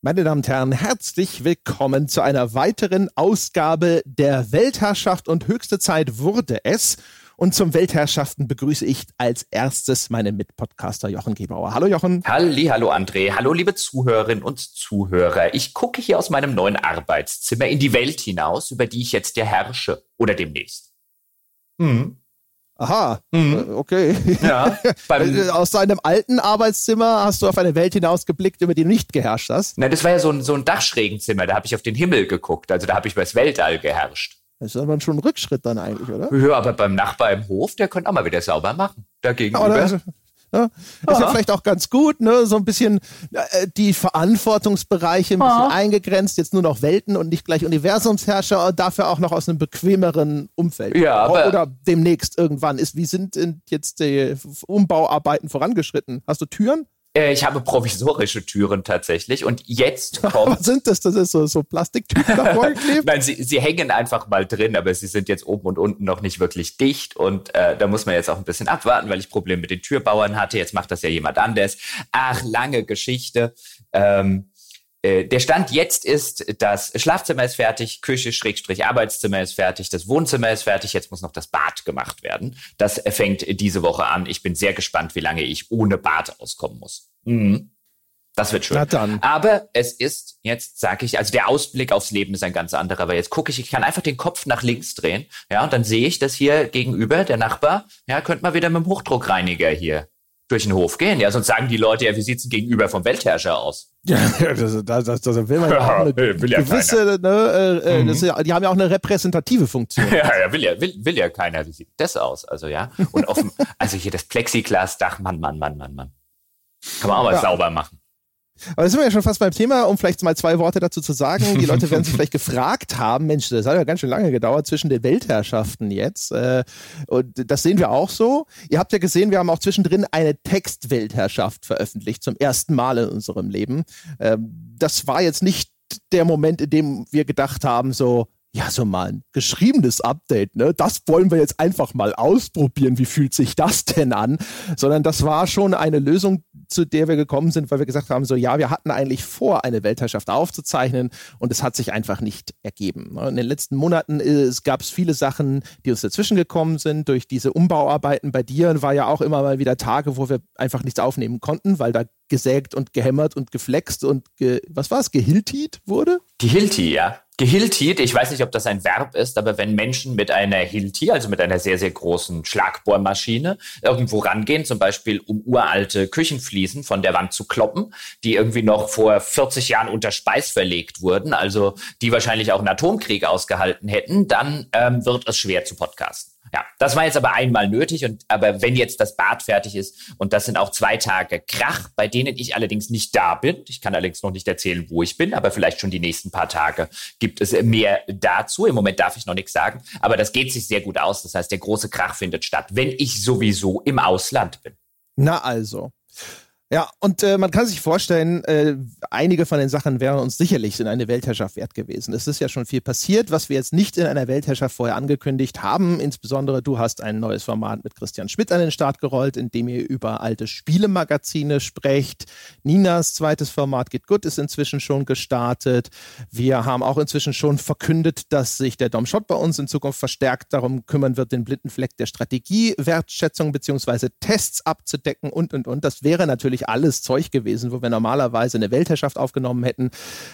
Meine Damen und Herren, herzlich willkommen zu einer weiteren Ausgabe der Weltherrschaft und höchste Zeit wurde es. Und zum Weltherrschaften begrüße ich als erstes meinen Mitpodcaster Jochen Gebauer. Hallo Jochen. Halli, hallo André. Hallo liebe Zuhörerinnen und Zuhörer. Ich gucke hier aus meinem neuen Arbeitszimmer in die Welt hinaus, über die ich jetzt ja herrsche oder demnächst. Hm. Aha, mhm. okay. Ja, äh, Aus deinem alten Arbeitszimmer hast du auf eine Welt hinausgeblickt, über die du nicht geherrscht hast? Na, das war ja so ein, so ein Dachschrägenzimmer, da habe ich auf den Himmel geguckt, also da habe ich über das Weltall geherrscht. Das ist aber schon ein Rückschritt dann eigentlich, oder? Ja, aber beim Nachbar im Hof, der könnte auch mal wieder sauber machen. Dagegen. Ja, Ne? Ist ja vielleicht auch ganz gut, ne? so ein bisschen äh, die Verantwortungsbereiche ein bisschen Aha. eingegrenzt, jetzt nur noch Welten und nicht gleich Universumsherrscher, dafür auch noch aus einem bequemeren Umfeld. Ja, aber Oder demnächst irgendwann ist. Wie sind jetzt die Umbauarbeiten vorangeschritten? Hast du Türen? Äh, ich habe provisorische Türen tatsächlich. Und jetzt kommt. Was sind das? Das ist so, so Plastiktüten davor geklebt? Nein, sie, sie hängen einfach mal drin, aber sie sind jetzt oben und unten noch nicht wirklich dicht. Und äh, da muss man jetzt auch ein bisschen abwarten, weil ich Probleme mit den Türbauern hatte. Jetzt macht das ja jemand anders. Ach, lange Geschichte. Ähm, äh, der Stand jetzt ist, das Schlafzimmer ist fertig, Küche, Schrägstrich, Arbeitszimmer ist fertig, das Wohnzimmer ist fertig, jetzt muss noch das Bad gemacht werden. Das fängt diese Woche an. Ich bin sehr gespannt, wie lange ich ohne Bad auskommen muss. Mhm. Das wird schön. Na dann. Aber es ist jetzt, sage ich, also der Ausblick aufs Leben ist ein ganz anderer, weil jetzt gucke ich, ich kann einfach den Kopf nach links drehen, ja, und dann sehe ich, dass hier gegenüber der Nachbar, ja, könnte mal wieder mit dem Hochdruckreiniger hier durch den Hof gehen. Ja, sonst sagen die Leute, ja, wie sieht's denn gegenüber vom Weltherrscher aus? Ja, das, das, das, das will man ja auch eine will ja gewisse, ne, äh, äh, mhm. ja, die haben ja auch eine repräsentative Funktion. Ja, ja, will ja, will, will ja keiner. Wie sieht das aus? Also ja, und offen, also hier das Plexiglasdach, Mann, Mann, Mann, Mann, Mann. Kann man auch mal ja. sauber machen. Aber jetzt sind wir ja schon fast beim Thema, um vielleicht mal zwei Worte dazu zu sagen. Die Leute werden sich vielleicht gefragt haben, Mensch, das hat ja ganz schön lange gedauert zwischen den Weltherrschaften jetzt. Äh, und das sehen wir auch so. Ihr habt ja gesehen, wir haben auch zwischendrin eine Textweltherrschaft veröffentlicht, zum ersten Mal in unserem Leben. Ähm, das war jetzt nicht der Moment, in dem wir gedacht haben, so, ja, so mal ein geschriebenes Update, ne? Das wollen wir jetzt einfach mal ausprobieren. Wie fühlt sich das denn an? Sondern das war schon eine Lösung, zu der wir gekommen sind, weil wir gesagt haben, so, ja, wir hatten eigentlich vor, eine Weltherrschaft aufzuzeichnen und es hat sich einfach nicht ergeben. Ne? In den letzten Monaten gab es viele Sachen, die uns dazwischen gekommen sind. Durch diese Umbauarbeiten bei dir war ja auch immer mal wieder Tage, wo wir einfach nichts aufnehmen konnten, weil da gesägt und gehämmert und geflext und ge was war es, gehiltiet wurde? Die Hilti, ja. Gehiltiet, ich weiß nicht, ob das ein Verb ist, aber wenn Menschen mit einer Hilti, also mit einer sehr, sehr großen Schlagbohrmaschine, irgendwo rangehen, zum Beispiel um uralte Küchenfliesen von der Wand zu kloppen, die irgendwie noch vor 40 Jahren unter Speis verlegt wurden, also die wahrscheinlich auch einen Atomkrieg ausgehalten hätten, dann ähm, wird es schwer zu podcasten. Ja, das war jetzt aber einmal nötig und aber wenn jetzt das Bad fertig ist und das sind auch zwei Tage Krach, bei denen ich allerdings nicht da bin. Ich kann allerdings noch nicht erzählen, wo ich bin, aber vielleicht schon die nächsten paar Tage gibt es mehr dazu. Im Moment darf ich noch nichts sagen, aber das geht sich sehr gut aus. Das heißt, der große Krach findet statt, wenn ich sowieso im Ausland bin. Na also. Ja, und äh, man kann sich vorstellen, äh, einige von den Sachen wären uns sicherlich in eine Weltherrschaft wert gewesen. Es ist ja schon viel passiert, was wir jetzt nicht in einer Weltherrschaft vorher angekündigt haben. Insbesondere du hast ein neues Format mit Christian Schmidt an den Start gerollt, in dem ihr über alte Spielemagazine sprecht. Ninas zweites Format Geht Gut ist inzwischen schon gestartet. Wir haben auch inzwischen schon verkündet, dass sich der Dom Schott bei uns in Zukunft verstärkt darum kümmern wird, den blinden Fleck der Strategiewertschätzung beziehungsweise Tests abzudecken und, und, und. Das wäre natürlich natürlich alles Zeug gewesen, wo wir normalerweise eine Weltherrschaft aufgenommen hätten.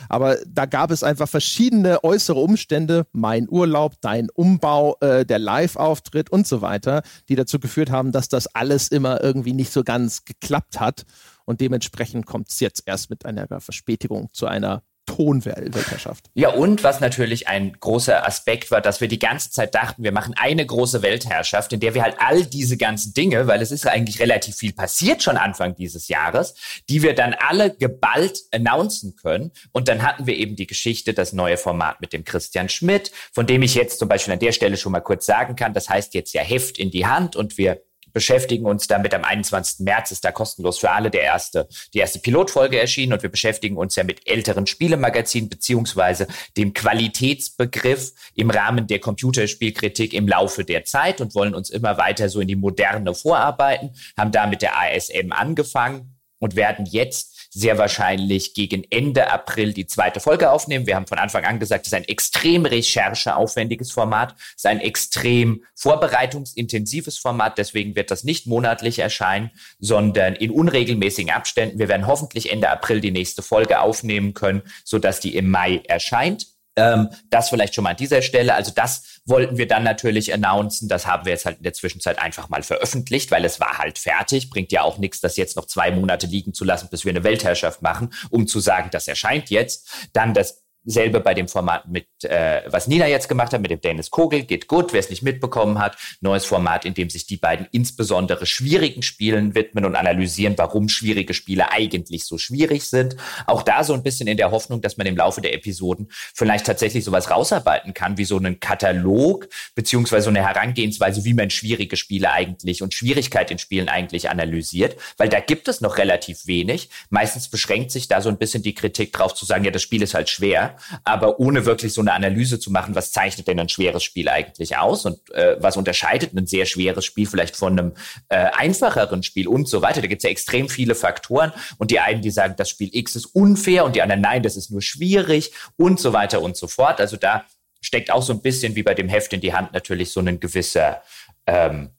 Aber da gab es einfach verschiedene äußere Umstände, mein Urlaub, dein Umbau, äh, der Live-Auftritt und so weiter, die dazu geführt haben, dass das alles immer irgendwie nicht so ganz geklappt hat. Und dementsprechend kommt es jetzt erst mit einer Verspätigung zu einer Tonweltherrschaft. Ja, und was natürlich ein großer Aspekt war, dass wir die ganze Zeit dachten, wir machen eine große Weltherrschaft, in der wir halt all diese ganzen Dinge, weil es ist eigentlich relativ viel passiert schon Anfang dieses Jahres, die wir dann alle geballt announcen können. Und dann hatten wir eben die Geschichte, das neue Format mit dem Christian Schmidt, von dem ich jetzt zum Beispiel an der Stelle schon mal kurz sagen kann, das heißt jetzt ja Heft in die Hand und wir beschäftigen uns damit am 21. März ist da kostenlos für alle der erste, die erste Pilotfolge erschienen und wir beschäftigen uns ja mit älteren Spielemagazinen beziehungsweise dem Qualitätsbegriff im Rahmen der Computerspielkritik im Laufe der Zeit und wollen uns immer weiter so in die Moderne vorarbeiten, haben da mit der ASM angefangen und werden jetzt sehr wahrscheinlich gegen Ende April die zweite Folge aufnehmen. Wir haben von Anfang an gesagt, es ist ein extrem rechercheaufwendiges Format, es ist ein extrem vorbereitungsintensives Format. Deswegen wird das nicht monatlich erscheinen, sondern in unregelmäßigen Abständen. Wir werden hoffentlich Ende April die nächste Folge aufnehmen können, sodass die im Mai erscheint. Ähm, das vielleicht schon mal an dieser Stelle. Also das wollten wir dann natürlich announcen. Das haben wir jetzt halt in der Zwischenzeit einfach mal veröffentlicht, weil es war halt fertig. Bringt ja auch nichts, das jetzt noch zwei Monate liegen zu lassen, bis wir eine Weltherrschaft machen, um zu sagen, das erscheint jetzt. Dann das Selbe bei dem Format mit, äh, was Nina jetzt gemacht hat, mit dem Dennis Kogel, geht gut, wer es nicht mitbekommen hat. Neues Format, in dem sich die beiden insbesondere schwierigen Spielen widmen und analysieren, warum schwierige Spiele eigentlich so schwierig sind. Auch da so ein bisschen in der Hoffnung, dass man im Laufe der Episoden vielleicht tatsächlich sowas rausarbeiten kann, wie so einen Katalog, beziehungsweise so eine Herangehensweise, wie man schwierige Spiele eigentlich und Schwierigkeit in Spielen eigentlich analysiert, weil da gibt es noch relativ wenig. Meistens beschränkt sich da so ein bisschen die Kritik drauf zu sagen, ja, das Spiel ist halt schwer aber ohne wirklich so eine Analyse zu machen, was zeichnet denn ein schweres Spiel eigentlich aus und äh, was unterscheidet ein sehr schweres Spiel vielleicht von einem äh, einfacheren Spiel und so weiter. Da gibt es ja extrem viele Faktoren und die einen, die sagen, das Spiel X ist unfair und die anderen, nein, das ist nur schwierig und so weiter und so fort. Also da steckt auch so ein bisschen wie bei dem Heft in die Hand natürlich so ein gewisser ähm,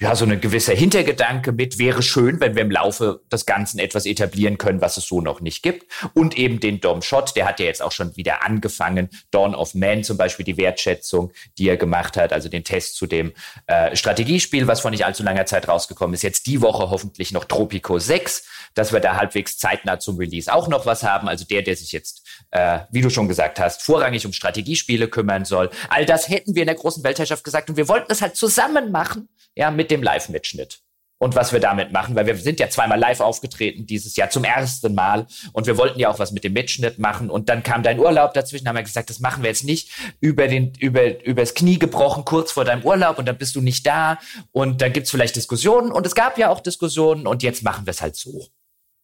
ja, so ein gewisser Hintergedanke mit, wäre schön, wenn wir im Laufe des Ganzen etwas etablieren können, was es so noch nicht gibt. Und eben den Dom Shot, der hat ja jetzt auch schon wieder angefangen. Dawn of Man zum Beispiel, die Wertschätzung, die er gemacht hat, also den Test zu dem äh, Strategiespiel, was vor nicht allzu langer Zeit rausgekommen ist. Jetzt die Woche hoffentlich noch Tropico 6, dass wir da halbwegs zeitnah zum Release auch noch was haben. Also der, der sich jetzt, äh, wie du schon gesagt hast, vorrangig um Strategiespiele kümmern soll. All das hätten wir in der großen Weltherrschaft gesagt und wir wollten es halt zusammen machen ja, mit dem Live-Mitschnitt. Und was wir damit machen, weil wir sind ja zweimal live aufgetreten dieses Jahr zum ersten Mal. Und wir wollten ja auch was mit dem Mitschnitt machen. Und dann kam dein Urlaub dazwischen, haben wir gesagt, das machen wir jetzt nicht. Über den über übers Knie gebrochen kurz vor deinem Urlaub. Und dann bist du nicht da. Und dann gibt's vielleicht Diskussionen. Und es gab ja auch Diskussionen. Und jetzt machen wir es halt so.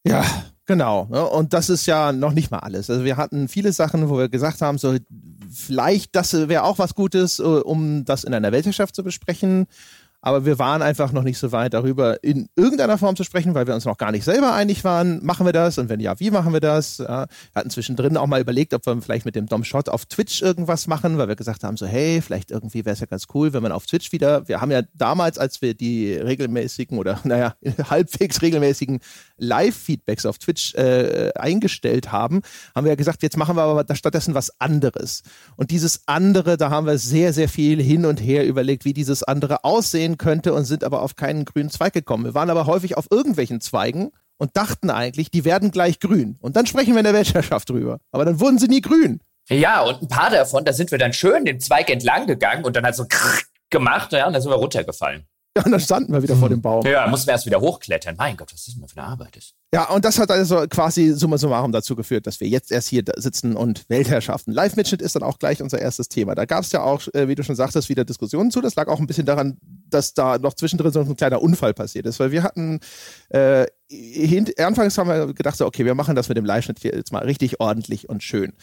Ja, genau. Und das ist ja noch nicht mal alles. Also wir hatten viele Sachen, wo wir gesagt haben, so vielleicht das wäre auch was Gutes, äh, um das in einer Weltherrschaft zu besprechen aber wir waren einfach noch nicht so weit darüber in irgendeiner Form zu sprechen, weil wir uns noch gar nicht selber einig waren, machen wir das und wenn ja, wie machen wir das? Ja, wir hatten zwischendrin auch mal überlegt, ob wir vielleicht mit dem Dom Shot auf Twitch irgendwas machen, weil wir gesagt haben, so hey, vielleicht irgendwie wäre es ja ganz cool, wenn man auf Twitch wieder, wir haben ja damals, als wir die regelmäßigen oder naja, halbwegs regelmäßigen Live-Feedbacks auf Twitch äh, eingestellt haben, haben wir ja gesagt, jetzt machen wir aber stattdessen was anderes. Und dieses andere, da haben wir sehr, sehr viel hin und her überlegt, wie dieses andere aussehen könnte und sind aber auf keinen grünen Zweig gekommen. Wir waren aber häufig auf irgendwelchen Zweigen und dachten eigentlich, die werden gleich grün. Und dann sprechen wir in der Weltherrschaft drüber. Aber dann wurden sie nie grün. Ja, und ein paar davon, da sind wir dann schön den Zweig entlang gegangen und dann hat so gemacht, ja, und dann sind wir runtergefallen. Ja, und dann standen wir wieder vor dem Baum. Ja, mussten wir erst wieder hochklettern. Mein Gott, was ist denn für eine Arbeit ist. Ja, und das hat also quasi summa summarum dazu geführt, dass wir jetzt erst hier sitzen und Weltherrschaften. Live-Mitschnitt ist dann auch gleich unser erstes Thema. Da gab es ja auch, äh, wie du schon sagtest, wieder Diskussionen zu. Das lag auch ein bisschen daran, dass da noch zwischendrin so ein kleiner Unfall passiert ist, weil wir hatten äh, hint, anfangs haben wir gedacht, so, okay, wir machen das mit dem Live-Schnitt jetzt mal richtig ordentlich und schön.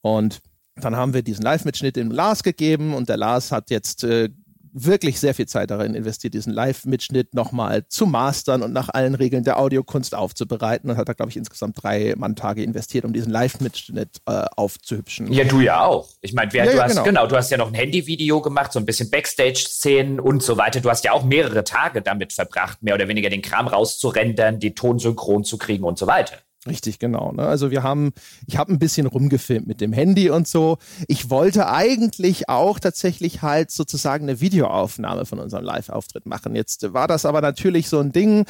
Und dann haben wir diesen Live-Mitschnitt dem Lars gegeben und der Lars hat jetzt äh, wirklich sehr viel Zeit darin investiert, diesen Live-Mitschnitt nochmal zu mastern und nach allen Regeln der Audiokunst aufzubereiten und hat da, glaube ich, insgesamt drei Manntage investiert, um diesen Live-Mitschnitt äh, aufzuhübschen. Ja, du ja auch. Ich meine, ja, du ja, hast, genau. genau, du hast ja noch ein Handyvideo gemacht, so ein bisschen Backstage-Szenen und so weiter. Du hast ja auch mehrere Tage damit verbracht, mehr oder weniger den Kram rauszurendern, die Tonsynchron zu kriegen und so weiter. Richtig, genau. Ne? Also wir haben, ich habe ein bisschen rumgefilmt mit dem Handy und so. Ich wollte eigentlich auch tatsächlich halt sozusagen eine Videoaufnahme von unserem Live-Auftritt machen. Jetzt war das aber natürlich so ein Ding,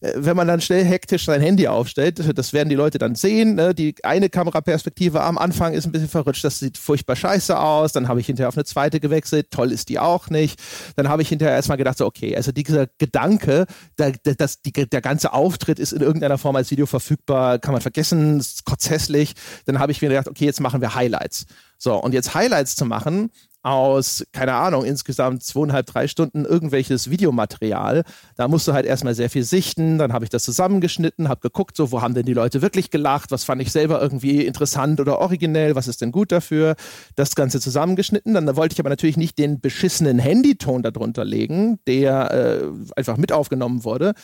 wenn man dann schnell hektisch sein Handy aufstellt, das werden die Leute dann sehen. Ne? Die eine Kameraperspektive am Anfang ist ein bisschen verrutscht, das sieht furchtbar scheiße aus. Dann habe ich hinterher auf eine zweite gewechselt, toll ist die auch nicht. Dann habe ich hinterher erstmal gedacht, so, okay, also dieser Gedanke, der, der, das, die, der ganze Auftritt ist in irgendeiner Form als Video verfügbar, kann man vergessen, ist kotzhässlich. Dann habe ich mir gedacht, okay, jetzt machen wir Highlights. So, und jetzt Highlights zu machen, aus, keine Ahnung, insgesamt zweieinhalb, drei Stunden irgendwelches Videomaterial. Da musst du halt erstmal sehr viel sichten. Dann habe ich das zusammengeschnitten, habe geguckt, so, wo haben denn die Leute wirklich gelacht? Was fand ich selber irgendwie interessant oder originell? Was ist denn gut dafür? Das Ganze zusammengeschnitten. Dann wollte ich aber natürlich nicht den beschissenen Handyton darunter legen, der äh, einfach mit aufgenommen wurde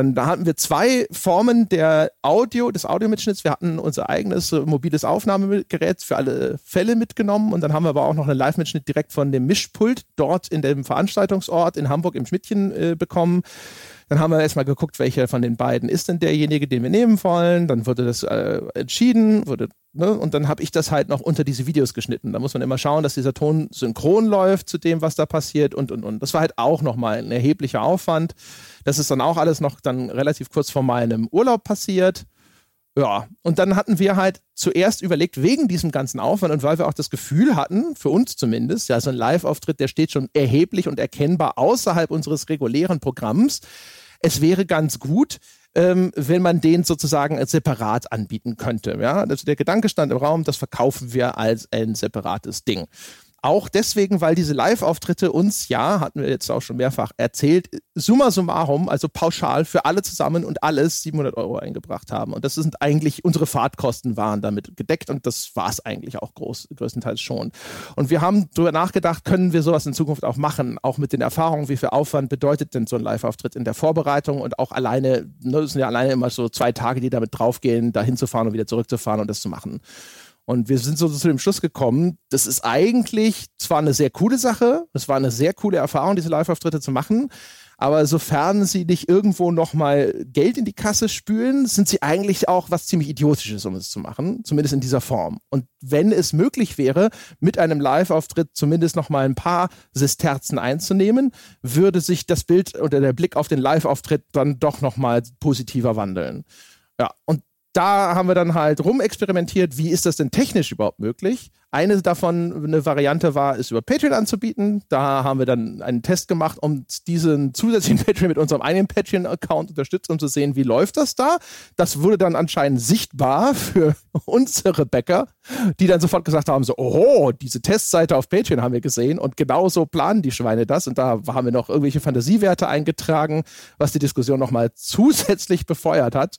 Dann da hatten wir zwei Formen der Audio, des Audiomitschnitts. Wir hatten unser eigenes äh, mobiles Aufnahmegerät für alle Fälle mitgenommen und dann haben wir aber auch noch einen Live-Mitschnitt direkt von dem Mischpult dort in dem Veranstaltungsort in Hamburg im Schmidtchen äh, bekommen. Dann haben wir erstmal geguckt, welcher von den beiden ist denn derjenige, den wir nehmen wollen. Dann wurde das äh, entschieden, wurde, ne? und dann habe ich das halt noch unter diese Videos geschnitten. Da muss man immer schauen, dass dieser Ton synchron läuft zu dem, was da passiert und und und. Das war halt auch nochmal ein erheblicher Aufwand. Das ist dann auch alles noch dann relativ kurz vor meinem Urlaub passiert. Ja, und dann hatten wir halt zuerst überlegt, wegen diesem ganzen Aufwand und weil wir auch das Gefühl hatten, für uns zumindest, ja, so ein Live-Auftritt, der steht schon erheblich und erkennbar außerhalb unseres regulären Programms es wäre ganz gut, ähm, wenn man den sozusagen separat anbieten könnte. Ja? Also der Gedanke stand im Raum, das verkaufen wir als ein separates Ding. Auch deswegen, weil diese Live-Auftritte uns ja, hatten wir jetzt auch schon mehrfach erzählt, summa summarum, also pauschal für alle zusammen und alles 700 Euro eingebracht haben. Und das sind eigentlich, unsere Fahrtkosten waren damit gedeckt und das war es eigentlich auch groß, größtenteils schon. Und wir haben darüber nachgedacht, können wir sowas in Zukunft auch machen, auch mit den Erfahrungen, wie viel Aufwand bedeutet denn so ein Live-Auftritt in der Vorbereitung und auch alleine, ne, das sind ja alleine immer so zwei Tage, die damit draufgehen, da hinzufahren und wieder zurückzufahren und das zu machen. Und wir sind so zu dem Schluss gekommen, das ist eigentlich zwar eine sehr coole Sache, es war eine sehr coole Erfahrung, diese Live-Auftritte zu machen, aber sofern sie nicht irgendwo nochmal Geld in die Kasse spülen, sind sie eigentlich auch was ziemlich Idiotisches, um es zu machen, zumindest in dieser Form. Und wenn es möglich wäre, mit einem Live-Auftritt zumindest nochmal ein paar Sesterzen einzunehmen, würde sich das Bild oder der Blick auf den Live-Auftritt dann doch nochmal positiver wandeln. Ja, und da haben wir dann halt rumexperimentiert, wie ist das denn technisch überhaupt möglich? Eine davon, eine Variante war, es über Patreon anzubieten. Da haben wir dann einen Test gemacht, um diesen zusätzlichen Patreon mit unserem eigenen Patreon-Account unterstützt, um zu sehen, wie läuft das da. Das wurde dann anscheinend sichtbar für unsere Bäcker, die dann sofort gesagt haben, so, oh, diese Testseite auf Patreon haben wir gesehen und genauso planen die Schweine das. Und da haben wir noch irgendwelche Fantasiewerte eingetragen, was die Diskussion nochmal zusätzlich befeuert hat.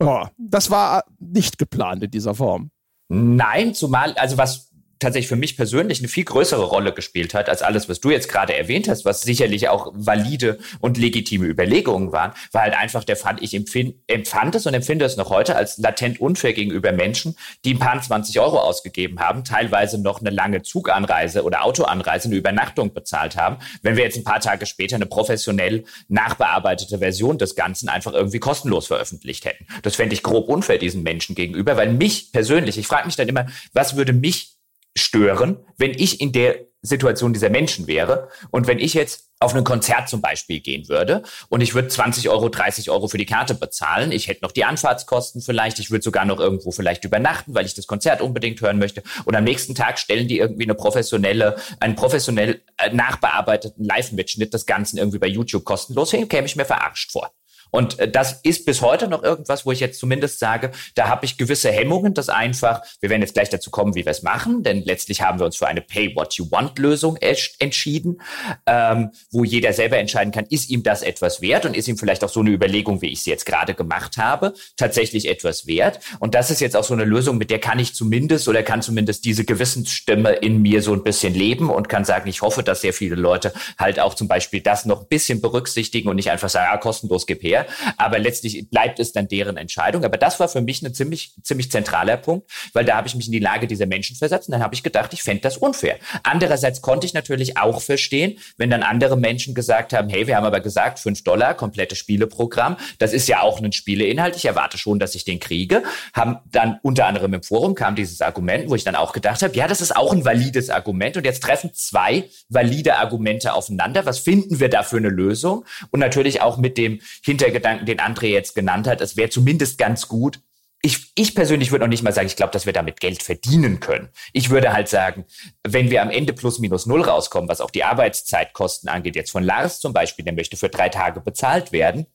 Ja, das war nicht geplant in dieser Form. Nein, zumal, also was tatsächlich für mich persönlich eine viel größere Rolle gespielt hat als alles, was du jetzt gerade erwähnt hast, was sicherlich auch valide und legitime Überlegungen waren, war halt einfach der Fand, ich empfand es und empfinde es noch heute als latent unfair gegenüber Menschen, die ein paar 20 Euro ausgegeben haben, teilweise noch eine lange Zuganreise oder Autoanreise, eine Übernachtung bezahlt haben, wenn wir jetzt ein paar Tage später eine professionell nachbearbeitete Version des Ganzen einfach irgendwie kostenlos veröffentlicht hätten. Das fände ich grob unfair diesen Menschen gegenüber, weil mich persönlich, ich frage mich dann immer, was würde mich stören, wenn ich in der Situation dieser Menschen wäre und wenn ich jetzt auf ein Konzert zum Beispiel gehen würde und ich würde 20 Euro, 30 Euro für die Karte bezahlen, ich hätte noch die Anfahrtskosten vielleicht, ich würde sogar noch irgendwo vielleicht übernachten, weil ich das Konzert unbedingt hören möchte und am nächsten Tag stellen die irgendwie eine professionelle, einen professionell äh, nachbearbeiteten Live-Mitschnitt des Ganzen irgendwie bei YouTube kostenlos hin, käme ich mir verarscht vor. Und äh, das ist bis heute noch irgendwas, wo ich jetzt zumindest sage, da habe ich gewisse Hemmungen, das einfach, wir werden jetzt gleich dazu kommen, wie wir es machen, denn letztlich haben wir uns für eine Pay-What-You-Want-Lösung entschieden, ähm, wo jeder selber entscheiden kann, ist ihm das etwas wert und ist ihm vielleicht auch so eine Überlegung, wie ich sie jetzt gerade gemacht habe, tatsächlich etwas wert. Und das ist jetzt auch so eine Lösung, mit der kann ich zumindest oder kann zumindest diese Gewissensstimme in mir so ein bisschen leben und kann sagen, ich hoffe, dass sehr viele Leute halt auch zum Beispiel das noch ein bisschen berücksichtigen und nicht einfach sagen, ah, kostenlos gib her, aber letztlich bleibt es dann deren Entscheidung. Aber das war für mich ein ziemlich, ziemlich zentraler Punkt, weil da habe ich mich in die Lage dieser Menschen versetzt und dann habe ich gedacht, ich fände das unfair. Andererseits konnte ich natürlich auch verstehen, wenn dann andere Menschen gesagt haben, hey, wir haben aber gesagt, fünf Dollar, komplettes Spieleprogramm, das ist ja auch ein Spieleinhalt, ich erwarte schon, dass ich den kriege, haben dann unter anderem im Forum kam dieses Argument, wo ich dann auch gedacht habe, ja, das ist auch ein valides Argument und jetzt treffen zwei valide Argumente aufeinander. Was finden wir da für eine Lösung? Und natürlich auch mit dem Hintergrund Gedanken, den André jetzt genannt hat. Es wäre zumindest ganz gut. Ich, ich persönlich würde noch nicht mal sagen, ich glaube, dass wir damit Geld verdienen können. Ich würde halt sagen, wenn wir am Ende plus minus null rauskommen, was auch die Arbeitszeitkosten angeht, jetzt von Lars zum Beispiel, der möchte für drei Tage bezahlt werden,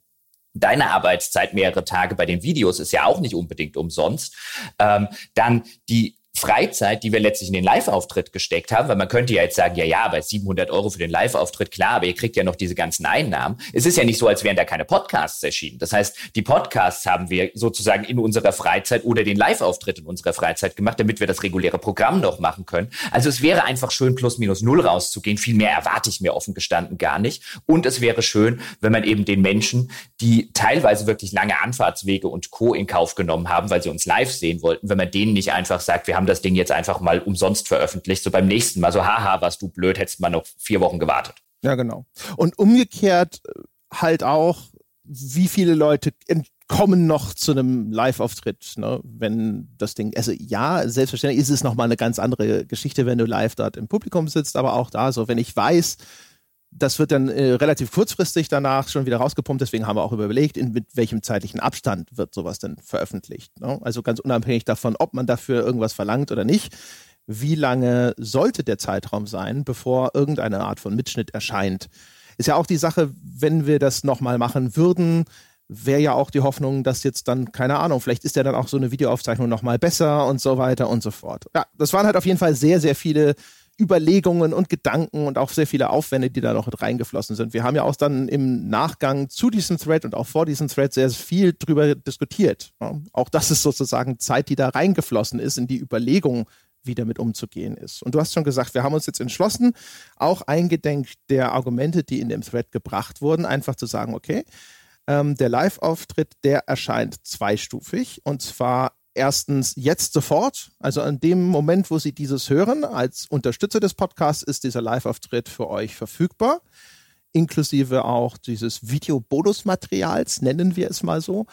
deine Arbeitszeit mehrere Tage bei den Videos ist ja auch nicht unbedingt umsonst, ähm, dann die Freizeit, die wir letztlich in den Live-Auftritt gesteckt haben, weil man könnte ja jetzt sagen, ja, ja, bei 700 Euro für den Live-Auftritt, klar, aber ihr kriegt ja noch diese ganzen Einnahmen. Es ist ja nicht so, als wären da keine Podcasts erschienen. Das heißt, die Podcasts haben wir sozusagen in unserer Freizeit oder den Live-Auftritt in unserer Freizeit gemacht, damit wir das reguläre Programm noch machen können. Also es wäre einfach schön, plus minus null rauszugehen. Viel mehr erwarte ich mir offen gestanden gar nicht. Und es wäre schön, wenn man eben den Menschen, die teilweise wirklich lange Anfahrtswege und Co. in Kauf genommen haben, weil sie uns live sehen wollten, wenn man denen nicht einfach sagt, wir haben das Ding jetzt einfach mal umsonst veröffentlicht, so beim nächsten Mal so, haha, warst du blöd, hättest mal noch vier Wochen gewartet. Ja, genau. Und umgekehrt äh, halt auch, wie viele Leute kommen noch zu einem Live-Auftritt, ne? wenn das Ding, also ja, selbstverständlich ist es nochmal eine ganz andere Geschichte, wenn du live dort im Publikum sitzt, aber auch da so, wenn ich weiß, das wird dann äh, relativ kurzfristig danach schon wieder rausgepumpt. Deswegen haben wir auch überlegt, in mit welchem zeitlichen Abstand wird sowas denn veröffentlicht. Ne? Also ganz unabhängig davon, ob man dafür irgendwas verlangt oder nicht. Wie lange sollte der Zeitraum sein, bevor irgendeine Art von Mitschnitt erscheint? Ist ja auch die Sache, wenn wir das nochmal machen würden, wäre ja auch die Hoffnung, dass jetzt dann, keine Ahnung, vielleicht ist ja dann auch so eine Videoaufzeichnung nochmal besser und so weiter und so fort. Ja, das waren halt auf jeden Fall sehr, sehr viele Überlegungen und Gedanken und auch sehr viele Aufwände, die da noch reingeflossen sind. Wir haben ja auch dann im Nachgang zu diesem Thread und auch vor diesem Thread sehr viel drüber diskutiert. Auch das ist sozusagen Zeit, die da reingeflossen ist in die Überlegung, wie damit umzugehen ist. Und du hast schon gesagt, wir haben uns jetzt entschlossen, auch eingedenk der Argumente, die in dem Thread gebracht wurden, einfach zu sagen, okay, ähm, der Live-Auftritt, der erscheint zweistufig und zwar erstens jetzt sofort, also an dem Moment, wo Sie dieses hören, als Unterstützer des Podcasts ist dieser Live-Auftritt für euch verfügbar, inklusive auch dieses Video-Bonusmaterials, nennen wir es mal so.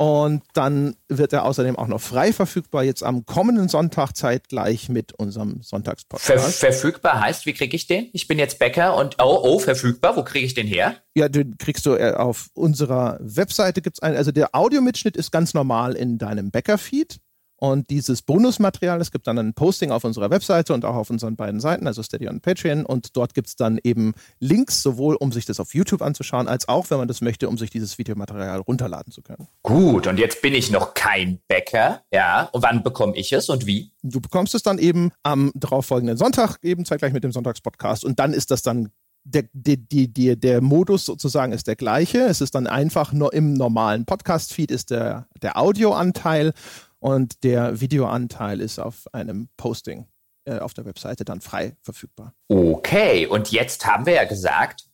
Und dann wird er außerdem auch noch frei verfügbar, jetzt am kommenden Sonntag zeitgleich mit unserem Sonntagspodcast. Ver verfügbar heißt, wie kriege ich den? Ich bin jetzt Bäcker und oh, oh, verfügbar, wo kriege ich den her? Ja, den kriegst du äh, auf unserer Webseite gibt's einen, also der Audiomitschnitt ist ganz normal in deinem Bäcker-Feed. Und dieses Bonusmaterial, es gibt dann ein Posting auf unserer Webseite und auch auf unseren beiden Seiten, also Steady und Patreon. Und dort gibt es dann eben Links, sowohl um sich das auf YouTube anzuschauen, als auch, wenn man das möchte, um sich dieses Videomaterial runterladen zu können. Gut, und jetzt bin ich noch kein Bäcker. Ja, und wann bekomme ich es und wie? Du bekommst es dann eben am darauffolgenden Sonntag, eben zeitgleich mit dem Sonntagspodcast. Und dann ist das dann der, der, der, der Modus sozusagen ist der gleiche. Es ist dann einfach nur im normalen Podcast-Feed ist der, der Audioanteil und der Videoanteil ist auf einem Posting äh, auf der Webseite dann frei verfügbar. Okay, und jetzt haben wir ja gesagt,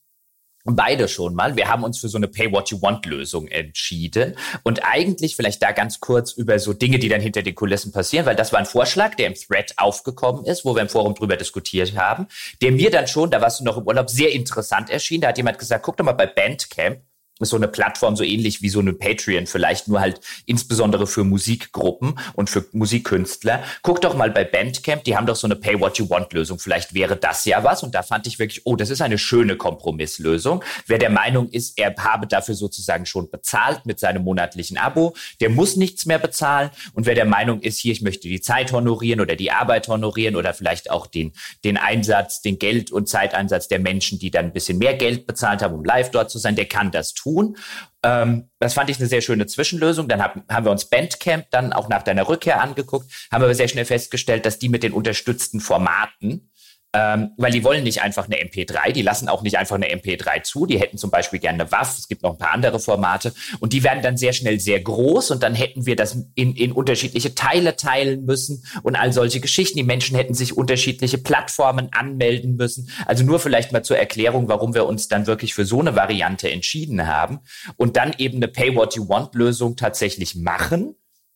beide schon mal. Wir haben uns für so eine Pay What You Want Lösung entschieden und eigentlich vielleicht da ganz kurz über so Dinge, die dann hinter den Kulissen passieren, weil das war ein Vorschlag, der im Thread aufgekommen ist, wo wir im Forum drüber diskutiert haben, der mir dann schon, da warst du noch im Urlaub, sehr interessant erschien. Da hat jemand gesagt, guck doch mal bei Bandcamp, so eine Plattform so ähnlich wie so eine Patreon vielleicht, nur halt insbesondere für Musikgruppen und für Musikkünstler. Guck doch mal bei Bandcamp, die haben doch so eine Pay What You Want Lösung. Vielleicht wäre das ja was. Und da fand ich wirklich, oh, das ist eine schöne Kompromisslösung. Wer der Meinung ist, er habe dafür sozusagen schon bezahlt mit seinem monatlichen Abo, der muss nichts mehr bezahlen. Und wer der Meinung ist, hier, ich möchte die Zeit honorieren oder die Arbeit honorieren oder vielleicht auch den, den Einsatz, den Geld- und Zeiteinsatz der Menschen, die dann ein bisschen mehr Geld bezahlt haben, um live dort zu sein, der kann das tun tun. Ähm, das fand ich eine sehr schöne Zwischenlösung. Dann hab, haben wir uns Bandcamp dann auch nach deiner Rückkehr angeguckt, haben aber sehr schnell festgestellt, dass die mit den unterstützten Formaten ähm, weil die wollen nicht einfach eine MP3, die lassen auch nicht einfach eine MP3 zu, die hätten zum Beispiel gerne eine WAF, es gibt noch ein paar andere Formate und die werden dann sehr schnell sehr groß und dann hätten wir das in, in unterschiedliche Teile teilen müssen und all solche Geschichten. Die Menschen hätten sich unterschiedliche Plattformen anmelden müssen. Also nur vielleicht mal zur Erklärung, warum wir uns dann wirklich für so eine Variante entschieden haben und dann eben eine Pay What You Want Lösung tatsächlich machen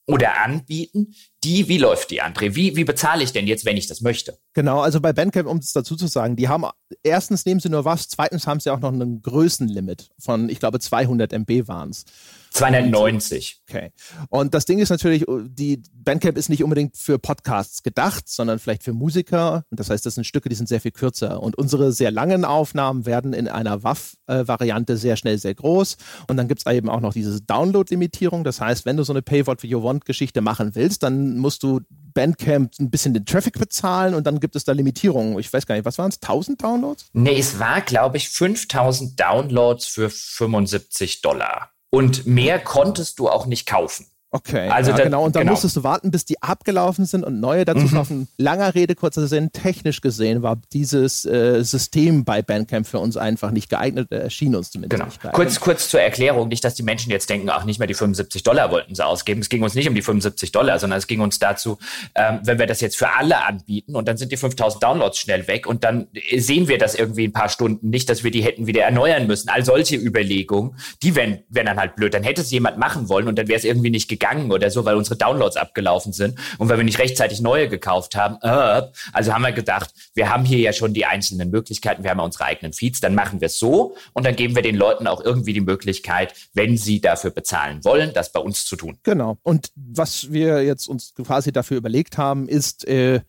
oder anbieten, die, wie läuft die, André? Wie, wie bezahle ich denn jetzt, wenn ich das möchte? Genau, also bei Bandcamp, um es dazu zu sagen, die haben, erstens nehmen sie nur was, zweitens haben sie auch noch ein Größenlimit von, ich glaube, 200 MB waren es. 290. Okay. Und das Ding ist natürlich, die Bandcamp ist nicht unbedingt für Podcasts gedacht, sondern vielleicht für Musiker. Und das heißt, das sind Stücke, die sind sehr viel kürzer. Und unsere sehr langen Aufnahmen werden in einer WAV-Variante sehr schnell sehr groß. Und dann gibt es eben auch noch diese Download-Limitierung. Das heißt, wenn du so eine Pay What You Want-Geschichte machen willst, dann musst du Bandcamp ein bisschen den Traffic bezahlen und dann gibt es da Limitierungen. Ich weiß gar nicht, was waren es? 1000 Downloads? Nee, es war, glaube ich, 5000 Downloads für 75 Dollar. Und mehr konntest du auch nicht kaufen. Okay, also ja, da, genau. Und dann genau. musstest du warten, bis die abgelaufen sind und neue dazu mhm. kaufen. Langer Rede, kurzer Sinn. Technisch gesehen war dieses äh, System bei Bandcamp für uns einfach nicht geeignet. Erschien uns zumindest genau. nicht geeignet. Kurz, kurz zur Erklärung. Nicht, dass die Menschen jetzt denken, ach, nicht mehr die 75 Dollar wollten sie ausgeben. Es ging uns nicht um die 75 Dollar, sondern es ging uns dazu, ähm, wenn wir das jetzt für alle anbieten und dann sind die 5000 Downloads schnell weg und dann sehen wir das irgendwie ein paar Stunden nicht, dass wir die hätten wieder erneuern müssen. All solche Überlegungen, die wären, wären dann halt blöd. Dann hätte es jemand machen wollen und dann wäre es irgendwie nicht gegangen oder so, weil unsere Downloads abgelaufen sind und weil wir nicht rechtzeitig neue gekauft haben. Äh, also haben wir gedacht, wir haben hier ja schon die einzelnen Möglichkeiten, wir haben ja unsere eigenen Feeds, dann machen wir es so und dann geben wir den Leuten auch irgendwie die Möglichkeit, wenn sie dafür bezahlen wollen, das bei uns zu tun. Genau. Und was wir jetzt uns quasi dafür überlegt haben, ist, äh,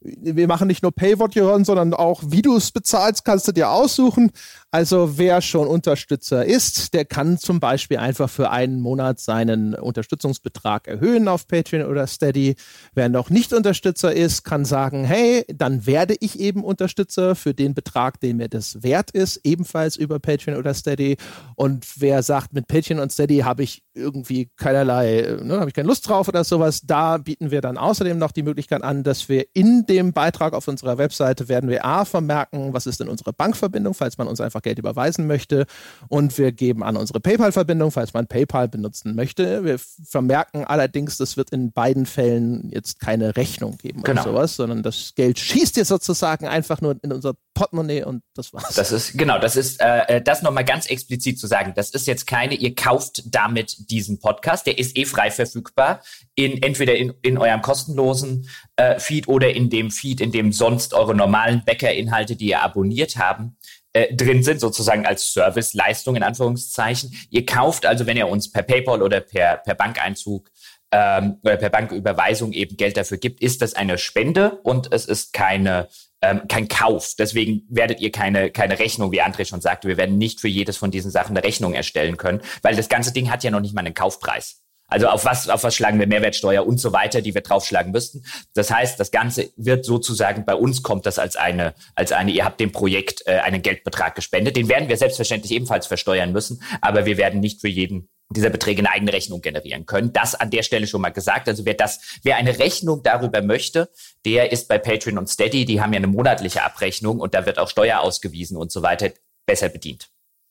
wir machen nicht nur Pay What You Earn, sondern auch, wie du es bezahlst, kannst du dir aussuchen. Also wer schon Unterstützer ist, der kann zum Beispiel einfach für einen Monat seinen Unterstützungsbetrag erhöhen auf Patreon oder Steady. Wer noch nicht Unterstützer ist, kann sagen, hey, dann werde ich eben Unterstützer für den Betrag, den mir das wert ist, ebenfalls über Patreon oder Steady. Und wer sagt, mit Patreon und Steady habe ich irgendwie keinerlei, ne, habe ich keine Lust drauf oder sowas, da bieten wir dann außerdem noch die Möglichkeit an, dass wir in dem Beitrag auf unserer Webseite werden wir A vermerken, was ist denn unsere Bankverbindung, falls man uns einfach einfach Geld überweisen möchte. Und wir geben an unsere PayPal-Verbindung, falls man PayPal benutzen möchte. Wir vermerken allerdings, das wird in beiden Fällen jetzt keine Rechnung geben genau. oder sowas, sondern das Geld schießt jetzt sozusagen einfach nur in unser Portemonnaie und das war's. Das ist, genau, das ist, äh, äh das nochmal ganz explizit zu sagen. Das ist jetzt keine, ihr kauft damit diesen Podcast, der ist eh frei verfügbar, in, entweder in, in eurem kostenlosen äh, Feed oder in dem Feed, in dem sonst eure normalen Bäcker-Inhalte, die ihr abonniert haben, äh, drin sind, sozusagen als Serviceleistung in Anführungszeichen. Ihr kauft also, wenn ihr uns per PayPal oder per, per Bankeinzug ähm, oder per Banküberweisung eben Geld dafür gibt, ist das eine Spende und es ist keine ähm, kein Kauf. Deswegen werdet ihr keine, keine Rechnung, wie André schon sagte. Wir werden nicht für jedes von diesen Sachen eine Rechnung erstellen können, weil das ganze Ding hat ja noch nicht mal einen Kaufpreis. Also auf was, auf was schlagen wir Mehrwertsteuer und so weiter, die wir draufschlagen müssten. Das heißt, das Ganze wird sozusagen bei uns kommt das als eine, als eine, ihr habt dem Projekt äh, einen Geldbetrag gespendet. Den werden wir selbstverständlich ebenfalls versteuern müssen, aber wir werden nicht für jeden dieser Beträge eine eigene Rechnung generieren können. Das an der Stelle schon mal gesagt. Also wer das, wer eine Rechnung darüber möchte, der ist bei Patreon und Steady, die haben ja eine monatliche Abrechnung und da wird auch Steuer ausgewiesen und so weiter, besser bedient.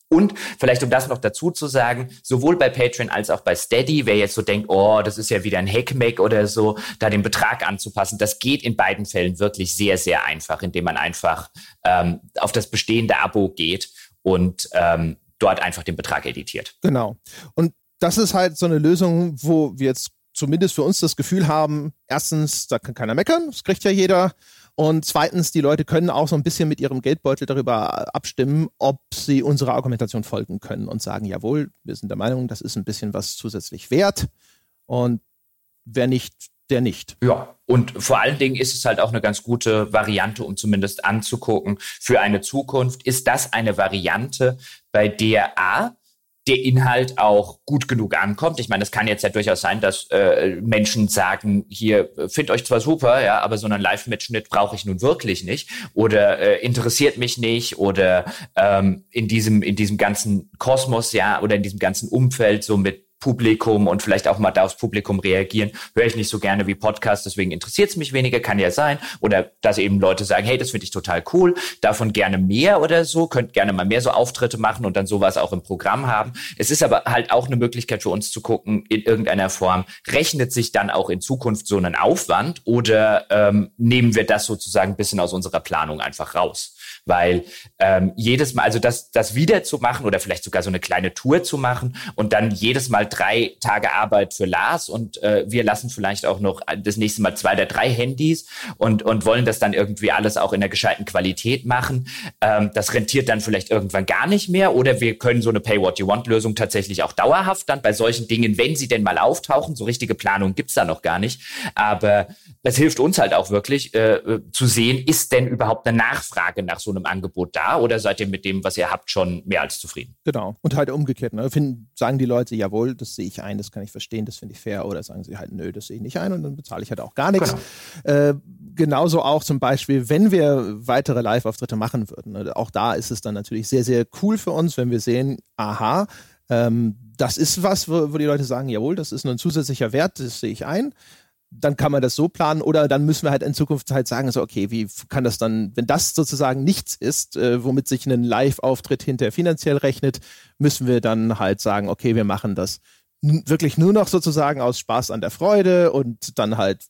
Und vielleicht, um das noch dazu zu sagen, sowohl bei Patreon als auch bei Steady, wer jetzt so denkt, oh, das ist ja wieder ein Hackmack oder so, da den Betrag anzupassen, das geht in beiden Fällen wirklich sehr, sehr einfach, indem man einfach ähm, auf das bestehende Abo geht und ähm, dort einfach den Betrag editiert. Genau. Und das ist halt so eine Lösung, wo wir jetzt zumindest für uns das Gefühl haben, erstens, da kann keiner meckern, das kriegt ja jeder. Und zweitens, die Leute können auch so ein bisschen mit ihrem Geldbeutel darüber abstimmen, ob sie unserer Argumentation folgen können und sagen, jawohl, wir sind der Meinung, das ist ein bisschen was zusätzlich wert. Und wer nicht, der nicht. Ja, und vor allen Dingen ist es halt auch eine ganz gute Variante, um zumindest anzugucken für eine Zukunft. Ist das eine Variante, bei der A, der Inhalt auch gut genug ankommt. Ich meine, es kann jetzt ja durchaus sein, dass äh, Menschen sagen, hier, find euch zwar super, ja, aber so einen Live-Mitschnitt brauche ich nun wirklich nicht oder äh, interessiert mich nicht oder ähm, in diesem in diesem ganzen Kosmos, ja, oder in diesem ganzen Umfeld so mit Publikum und vielleicht auch mal da aufs Publikum reagieren. Höre ich nicht so gerne wie Podcast, deswegen interessiert es mich weniger, kann ja sein. Oder dass eben Leute sagen, hey, das finde ich total cool, davon gerne mehr oder so, könnt gerne mal mehr so Auftritte machen und dann sowas auch im Programm haben. Es ist aber halt auch eine Möglichkeit für uns zu gucken, in irgendeiner Form, rechnet sich dann auch in Zukunft so einen Aufwand oder ähm, nehmen wir das sozusagen ein bisschen aus unserer Planung einfach raus? Weil ähm, jedes Mal, also das, das wieder zu machen oder vielleicht sogar so eine kleine Tour zu machen und dann jedes Mal drei Tage Arbeit für Lars und äh, wir lassen vielleicht auch noch das nächste Mal zwei oder drei Handys und, und wollen das dann irgendwie alles auch in der gescheiten Qualität machen. Ähm, das rentiert dann vielleicht irgendwann gar nicht mehr oder wir können so eine Pay What You Want Lösung tatsächlich auch dauerhaft dann bei solchen Dingen, wenn sie denn mal auftauchen, so richtige Planung gibt's da noch gar nicht, aber das hilft uns halt auch wirklich äh, äh zu sehen, ist denn überhaupt eine Nachfrage nach so einem Angebot da oder seid ihr mit dem, was ihr habt, schon mehr als zufrieden? Genau. Und halt umgekehrt. Ne? Finden, sagen die Leute, jawohl, das sehe ich ein, das kann ich verstehen, das finde ich fair. Oder sagen sie halt, nö, das sehe ich nicht ein und dann bezahle ich halt auch gar nichts. Genau. Äh, genauso auch zum Beispiel, wenn wir weitere Live-Auftritte machen würden. Ne? Auch da ist es dann natürlich sehr, sehr cool für uns, wenn wir sehen, aha, ähm, das ist was, wo, wo die Leute sagen, jawohl, das ist ein zusätzlicher Wert, das sehe ich ein dann kann man das so planen oder dann müssen wir halt in Zukunft halt sagen, so okay, wie kann das dann, wenn das sozusagen nichts ist, äh, womit sich ein Live-Auftritt hinterher finanziell rechnet, müssen wir dann halt sagen, okay, wir machen das wirklich nur noch sozusagen aus Spaß an der Freude und dann halt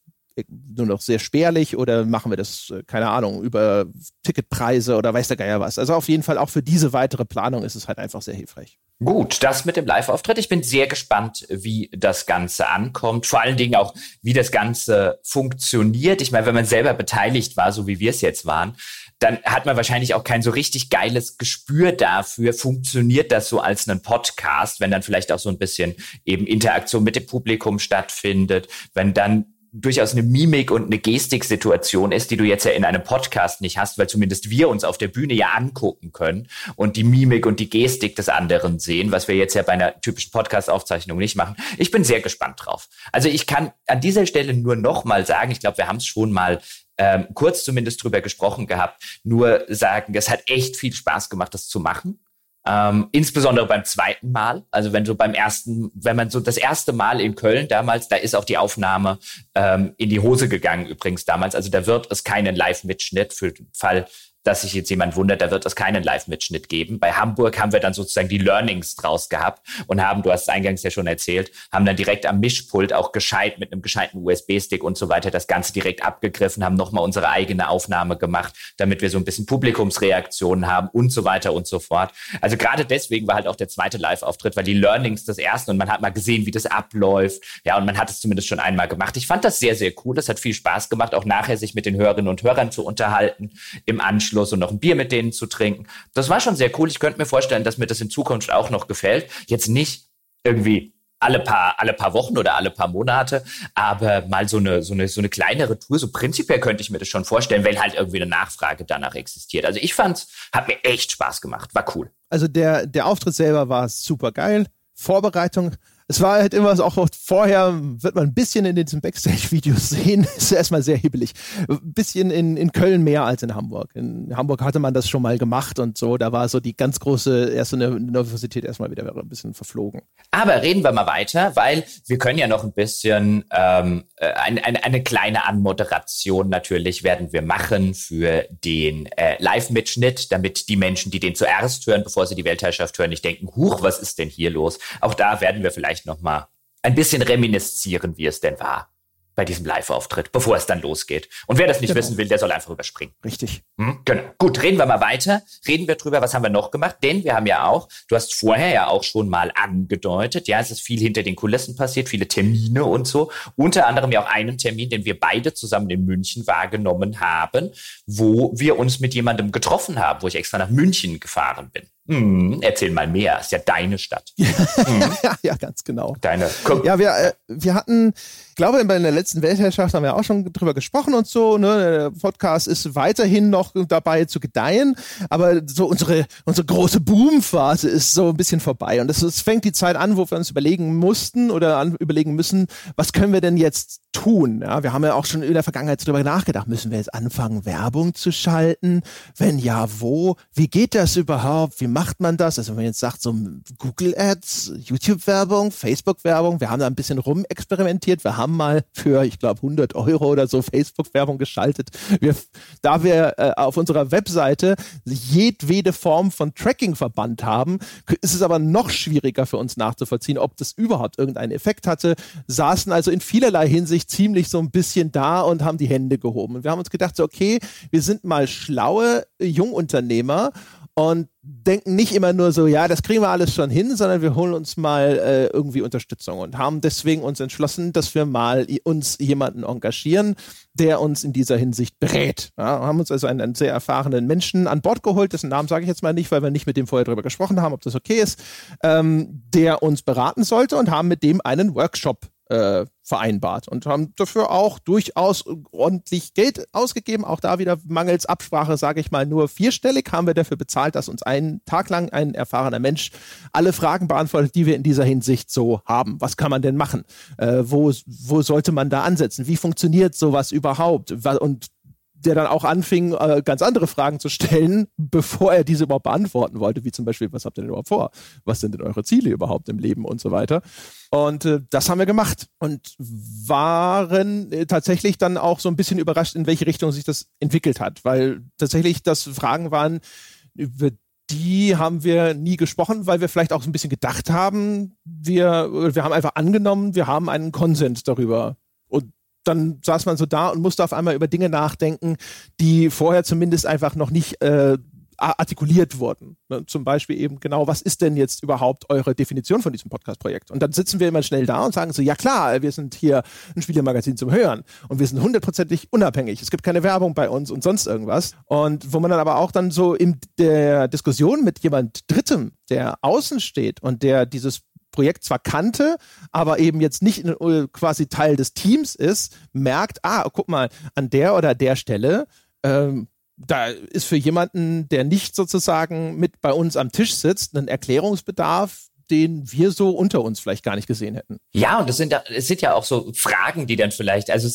nur noch sehr spärlich oder machen wir das, äh, keine Ahnung, über Ticketpreise oder weiß der Geier was. Also auf jeden Fall auch für diese weitere Planung ist es halt einfach sehr hilfreich. Gut, das mit dem Live-Auftritt. Ich bin sehr gespannt, wie das Ganze ankommt. Vor allen Dingen auch, wie das Ganze funktioniert. Ich meine, wenn man selber beteiligt war, so wie wir es jetzt waren, dann hat man wahrscheinlich auch kein so richtig geiles Gespür dafür, funktioniert das so als ein Podcast, wenn dann vielleicht auch so ein bisschen eben Interaktion mit dem Publikum stattfindet, wenn dann durchaus eine Mimik und eine Gestik-Situation ist, die du jetzt ja in einem Podcast nicht hast, weil zumindest wir uns auf der Bühne ja angucken können und die Mimik und die Gestik des anderen sehen, was wir jetzt ja bei einer typischen Podcast-Aufzeichnung nicht machen. Ich bin sehr gespannt drauf. Also ich kann an dieser Stelle nur noch mal sagen, ich glaube, wir haben es schon mal ähm, kurz zumindest drüber gesprochen gehabt, nur sagen, es hat echt viel Spaß gemacht, das zu machen. Ähm, insbesondere beim zweiten Mal, also wenn du beim ersten, wenn man so das erste Mal in Köln damals, da ist auch die Aufnahme ähm, in die Hose gegangen übrigens damals. Also da wird es keinen Live-Mitschnitt für den Fall, dass sich jetzt jemand wundert, da wird es keinen Live-Mitschnitt geben. Bei Hamburg haben wir dann sozusagen die Learnings draus gehabt und haben, du hast es eingangs ja schon erzählt, haben dann direkt am Mischpult auch gescheit mit einem gescheiten USB-Stick und so weiter das Ganze direkt abgegriffen, haben nochmal unsere eigene Aufnahme gemacht, damit wir so ein bisschen Publikumsreaktionen haben und so weiter und so fort. Also gerade deswegen war halt auch der zweite Live-Auftritt, weil die Learnings des ersten und man hat mal gesehen, wie das abläuft. Ja, und man hat es zumindest schon einmal gemacht. Ich fand das sehr, sehr cool. Das hat viel Spaß gemacht, auch nachher sich mit den Hörerinnen und Hörern zu unterhalten im Anschluss Abschluss und noch ein Bier mit denen zu trinken. Das war schon sehr cool. Ich könnte mir vorstellen, dass mir das in Zukunft auch noch gefällt. Jetzt nicht irgendwie alle paar, alle paar Wochen oder alle paar Monate, aber mal so eine, so eine, so eine kleinere Tour, so prinzipiell könnte ich mir das schon vorstellen, weil halt irgendwie eine Nachfrage danach existiert. Also ich fand's, hat mir echt Spaß gemacht, war cool. Also der, der Auftritt selber war super geil. Vorbereitung es war halt immer so, auch vorher wird man ein bisschen in diesen Backstage-Videos sehen, ist erstmal sehr hibbelig. Ein bisschen in, in Köln mehr als in Hamburg. In Hamburg hatte man das schon mal gemacht und so, da war so die ganz große erste Nervosität erstmal wieder ein bisschen verflogen. Aber reden wir mal weiter, weil wir können ja noch ein bisschen ähm, äh, ein, ein, eine kleine Anmoderation natürlich werden wir machen für den äh, Live-Mitschnitt, damit die Menschen, die den zuerst hören, bevor sie die Weltherrschaft hören, nicht denken, huch, was ist denn hier los? Auch da werden wir vielleicht vielleicht noch ein bisschen reminiszieren, wie es denn war bei diesem Live-Auftritt, bevor es dann losgeht. Und wer das nicht genau. wissen will, der soll einfach überspringen. Richtig. Hm? Genau. Gut, reden wir mal weiter. Reden wir drüber, was haben wir noch gemacht? Denn wir haben ja auch, du hast vorher ja auch schon mal angedeutet, ja, es ist viel hinter den Kulissen passiert, viele Termine und so. Unter anderem ja auch einen Termin, den wir beide zusammen in München wahrgenommen haben, wo wir uns mit jemandem getroffen haben, wo ich extra nach München gefahren bin. Hm, erzähl mal mehr, ist ja deine Stadt. Hm. ja, ganz genau. Deine. Komm. Ja, wir, äh, wir hatten, glaube in der letzten Weltherrschaft haben wir auch schon drüber gesprochen und so. Ne? Der Podcast ist weiterhin noch dabei zu gedeihen, aber so unsere unsere große Boomphase ist so ein bisschen vorbei und es, es fängt die Zeit an, wo wir uns überlegen mussten oder an, überlegen müssen, was können wir denn jetzt tun? Ja, wir haben ja auch schon in der Vergangenheit darüber nachgedacht, müssen wir jetzt anfangen Werbung zu schalten? Wenn ja, wo? Wie geht das überhaupt? Wie macht man das? Also wenn man jetzt sagt, so Google Ads, YouTube-Werbung, Facebook-Werbung, wir haben da ein bisschen rumexperimentiert. Wir haben mal für, ich glaube, 100 Euro oder so Facebook-Werbung geschaltet. Wir, da wir äh, auf unserer Webseite jedwede Form von Tracking verbannt haben, ist es aber noch schwieriger für uns nachzuvollziehen, ob das überhaupt irgendeinen Effekt hatte. Saßen also in vielerlei Hinsicht ziemlich so ein bisschen da und haben die Hände gehoben. Und wir haben uns gedacht, so, okay, wir sind mal schlaue Jungunternehmer und denken nicht immer nur so, ja, das kriegen wir alles schon hin, sondern wir holen uns mal äh, irgendwie Unterstützung und haben deswegen uns entschlossen, dass wir mal uns jemanden engagieren, der uns in dieser Hinsicht berät. Ja, haben uns also einen, einen, sehr erfahrenen Menschen an Bord geholt, dessen Namen sage ich jetzt mal nicht, weil wir nicht mit dem vorher darüber gesprochen haben, ob das okay ist, ähm, der uns beraten sollte und haben mit dem einen Workshop äh, vereinbart und haben dafür auch durchaus ordentlich Geld ausgegeben. Auch da wieder mangels Absprache, sage ich mal, nur vierstellig haben wir dafür bezahlt, dass uns einen Tag lang ein erfahrener Mensch alle Fragen beantwortet, die wir in dieser Hinsicht so haben. Was kann man denn machen? Äh, wo, wo sollte man da ansetzen? Wie funktioniert sowas überhaupt? Und der dann auch anfing, äh, ganz andere Fragen zu stellen, bevor er diese überhaupt beantworten wollte, wie zum Beispiel, was habt ihr denn überhaupt vor? Was sind denn eure Ziele überhaupt im Leben und so weiter? Und äh, das haben wir gemacht und waren äh, tatsächlich dann auch so ein bisschen überrascht, in welche Richtung sich das entwickelt hat, weil tatsächlich das Fragen waren, über die haben wir nie gesprochen, weil wir vielleicht auch so ein bisschen gedacht haben, wir, wir haben einfach angenommen, wir haben einen Konsens darüber. Dann saß man so da und musste auf einmal über Dinge nachdenken, die vorher zumindest einfach noch nicht äh, artikuliert wurden. Ne? Zum Beispiel eben genau, was ist denn jetzt überhaupt eure Definition von diesem Podcast-Projekt? Und dann sitzen wir immer schnell da und sagen so, ja klar, wir sind hier ein Spielemagazin zum Hören und wir sind hundertprozentig unabhängig. Es gibt keine Werbung bei uns und sonst irgendwas. Und wo man dann aber auch dann so in der Diskussion mit jemand Drittem, der außen steht und der dieses Projekt zwar kannte, aber eben jetzt nicht äh, quasi Teil des Teams ist, merkt, ah, guck mal, an der oder der Stelle, ähm, da ist für jemanden, der nicht sozusagen mit bei uns am Tisch sitzt, ein Erklärungsbedarf, den wir so unter uns vielleicht gar nicht gesehen hätten. Ja, und es sind, es sind ja auch so Fragen, die dann vielleicht, also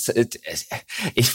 ich,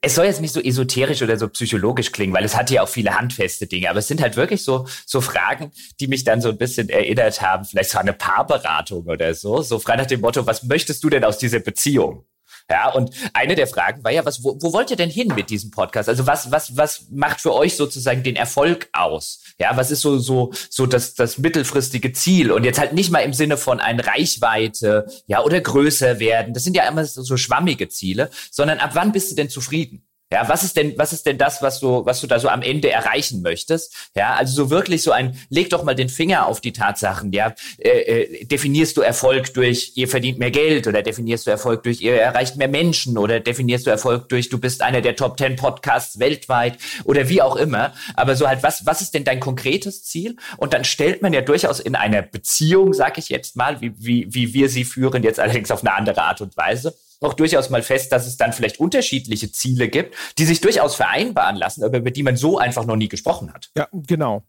es soll jetzt nicht so esoterisch oder so psychologisch klingen, weil es hat ja auch viele handfeste Dinge, aber es sind halt wirklich so, so Fragen, die mich dann so ein bisschen erinnert haben, vielleicht so eine Paarberatung oder so, so frei nach dem Motto, was möchtest du denn aus dieser Beziehung? Ja, und eine der Fragen war ja, was, wo, wo wollt ihr denn hin mit diesem Podcast? Also was, was, was macht für euch sozusagen den Erfolg aus? Ja, was ist so, so, so das, das mittelfristige Ziel? Und jetzt halt nicht mal im Sinne von ein Reichweite, ja, oder größer werden. Das sind ja immer so, so schwammige Ziele, sondern ab wann bist du denn zufrieden? Ja, was ist denn, was ist denn das, was du, was du da so am Ende erreichen möchtest? Ja, also so wirklich so ein, leg doch mal den Finger auf die Tatsachen. Ja, äh, äh, definierst du Erfolg durch, ihr verdient mehr Geld oder definierst du Erfolg durch, ihr erreicht mehr Menschen oder definierst du Erfolg durch, du bist einer der Top 10 Podcasts weltweit oder wie auch immer. Aber so halt, was, was ist denn dein konkretes Ziel? Und dann stellt man ja durchaus in einer Beziehung, sag ich jetzt mal, wie, wie, wie wir sie führen, jetzt allerdings auf eine andere Art und Weise, auch durchaus mal fest, dass es dann vielleicht unterschiedliche Ziele gibt, die sich durchaus vereinbaren lassen, aber über die man so einfach noch nie gesprochen hat. Ja, genau.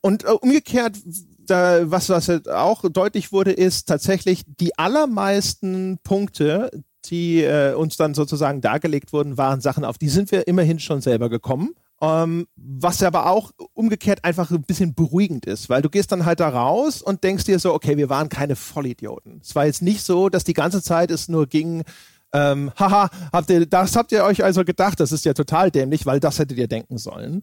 Und äh, umgekehrt, da, was, was halt auch deutlich wurde, ist tatsächlich die allermeisten Punkte, die äh, uns dann sozusagen dargelegt wurden, waren Sachen, auf die sind wir immerhin schon selber gekommen. Ähm, was aber auch umgekehrt einfach ein bisschen beruhigend ist, weil du gehst dann halt da raus und denkst dir so, okay, wir waren keine Vollidioten. Es war jetzt nicht so, dass die ganze Zeit es nur ging, ähm, haha, habt ihr, das habt ihr euch also gedacht, das ist ja total dämlich, weil das hättet ihr denken sollen.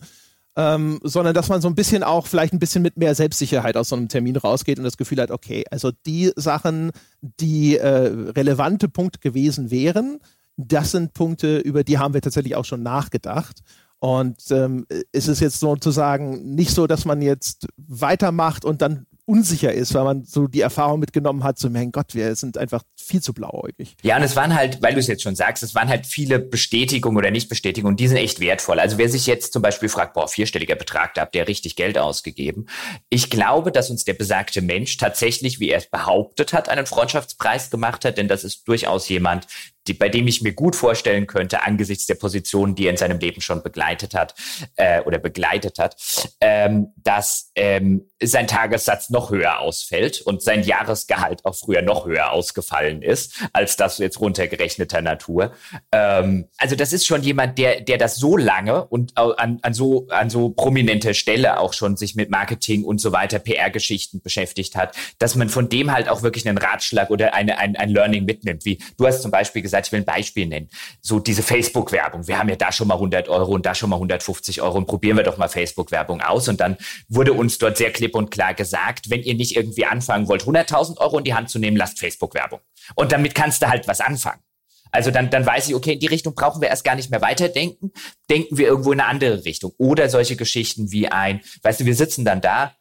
Ähm, sondern dass man so ein bisschen auch vielleicht ein bisschen mit mehr Selbstsicherheit aus so einem Termin rausgeht und das Gefühl hat, okay, also die Sachen, die äh, relevante Punkte gewesen wären, das sind Punkte, über die haben wir tatsächlich auch schon nachgedacht. Und ähm, ist es jetzt sozusagen nicht so, dass man jetzt weitermacht und dann unsicher ist, weil man so die Erfahrung mitgenommen hat, so mein Gott, wir sind einfach viel zu blauäugig. Ja, und es waren halt, weil du es jetzt schon sagst, es waren halt viele Bestätigungen oder Nichtbestätigungen, die sind echt wertvoll. Also wer sich jetzt zum Beispiel fragt, boah, vierstelliger Betrag, da habt ihr richtig Geld ausgegeben. Ich glaube, dass uns der besagte Mensch tatsächlich, wie er es behauptet hat, einen Freundschaftspreis gemacht hat, denn das ist durchaus jemand, die, bei dem ich mir gut vorstellen könnte, angesichts der Position, die er in seinem Leben schon begleitet hat äh, oder begleitet hat, ähm, dass ähm, sein Tagessatz noch höher ausfällt und sein Jahresgehalt auch früher noch höher ausgefallen ist, als das jetzt runtergerechneter Natur. Ähm, also das ist schon jemand, der, der das so lange und an, an, so, an so prominenter Stelle auch schon sich mit Marketing und so weiter, PR-Geschichten beschäftigt hat, dass man von dem halt auch wirklich einen Ratschlag oder eine, ein, ein Learning mitnimmt. Wie du hast zum Beispiel gesagt, ich will ein Beispiel nennen. So diese Facebook-Werbung. Wir haben ja da schon mal 100 Euro und da schon mal 150 Euro und probieren wir doch mal Facebook-Werbung aus. Und dann wurde uns dort sehr klipp und klar gesagt, wenn ihr nicht irgendwie anfangen wollt, 100.000 Euro in die Hand zu nehmen, lasst Facebook-Werbung. Und damit kannst du halt was anfangen. Also dann, dann weiß ich, okay, in die Richtung brauchen wir erst gar nicht mehr weiterdenken. Denken wir irgendwo in eine andere Richtung. Oder solche Geschichten wie ein, weißt du, wir sitzen dann da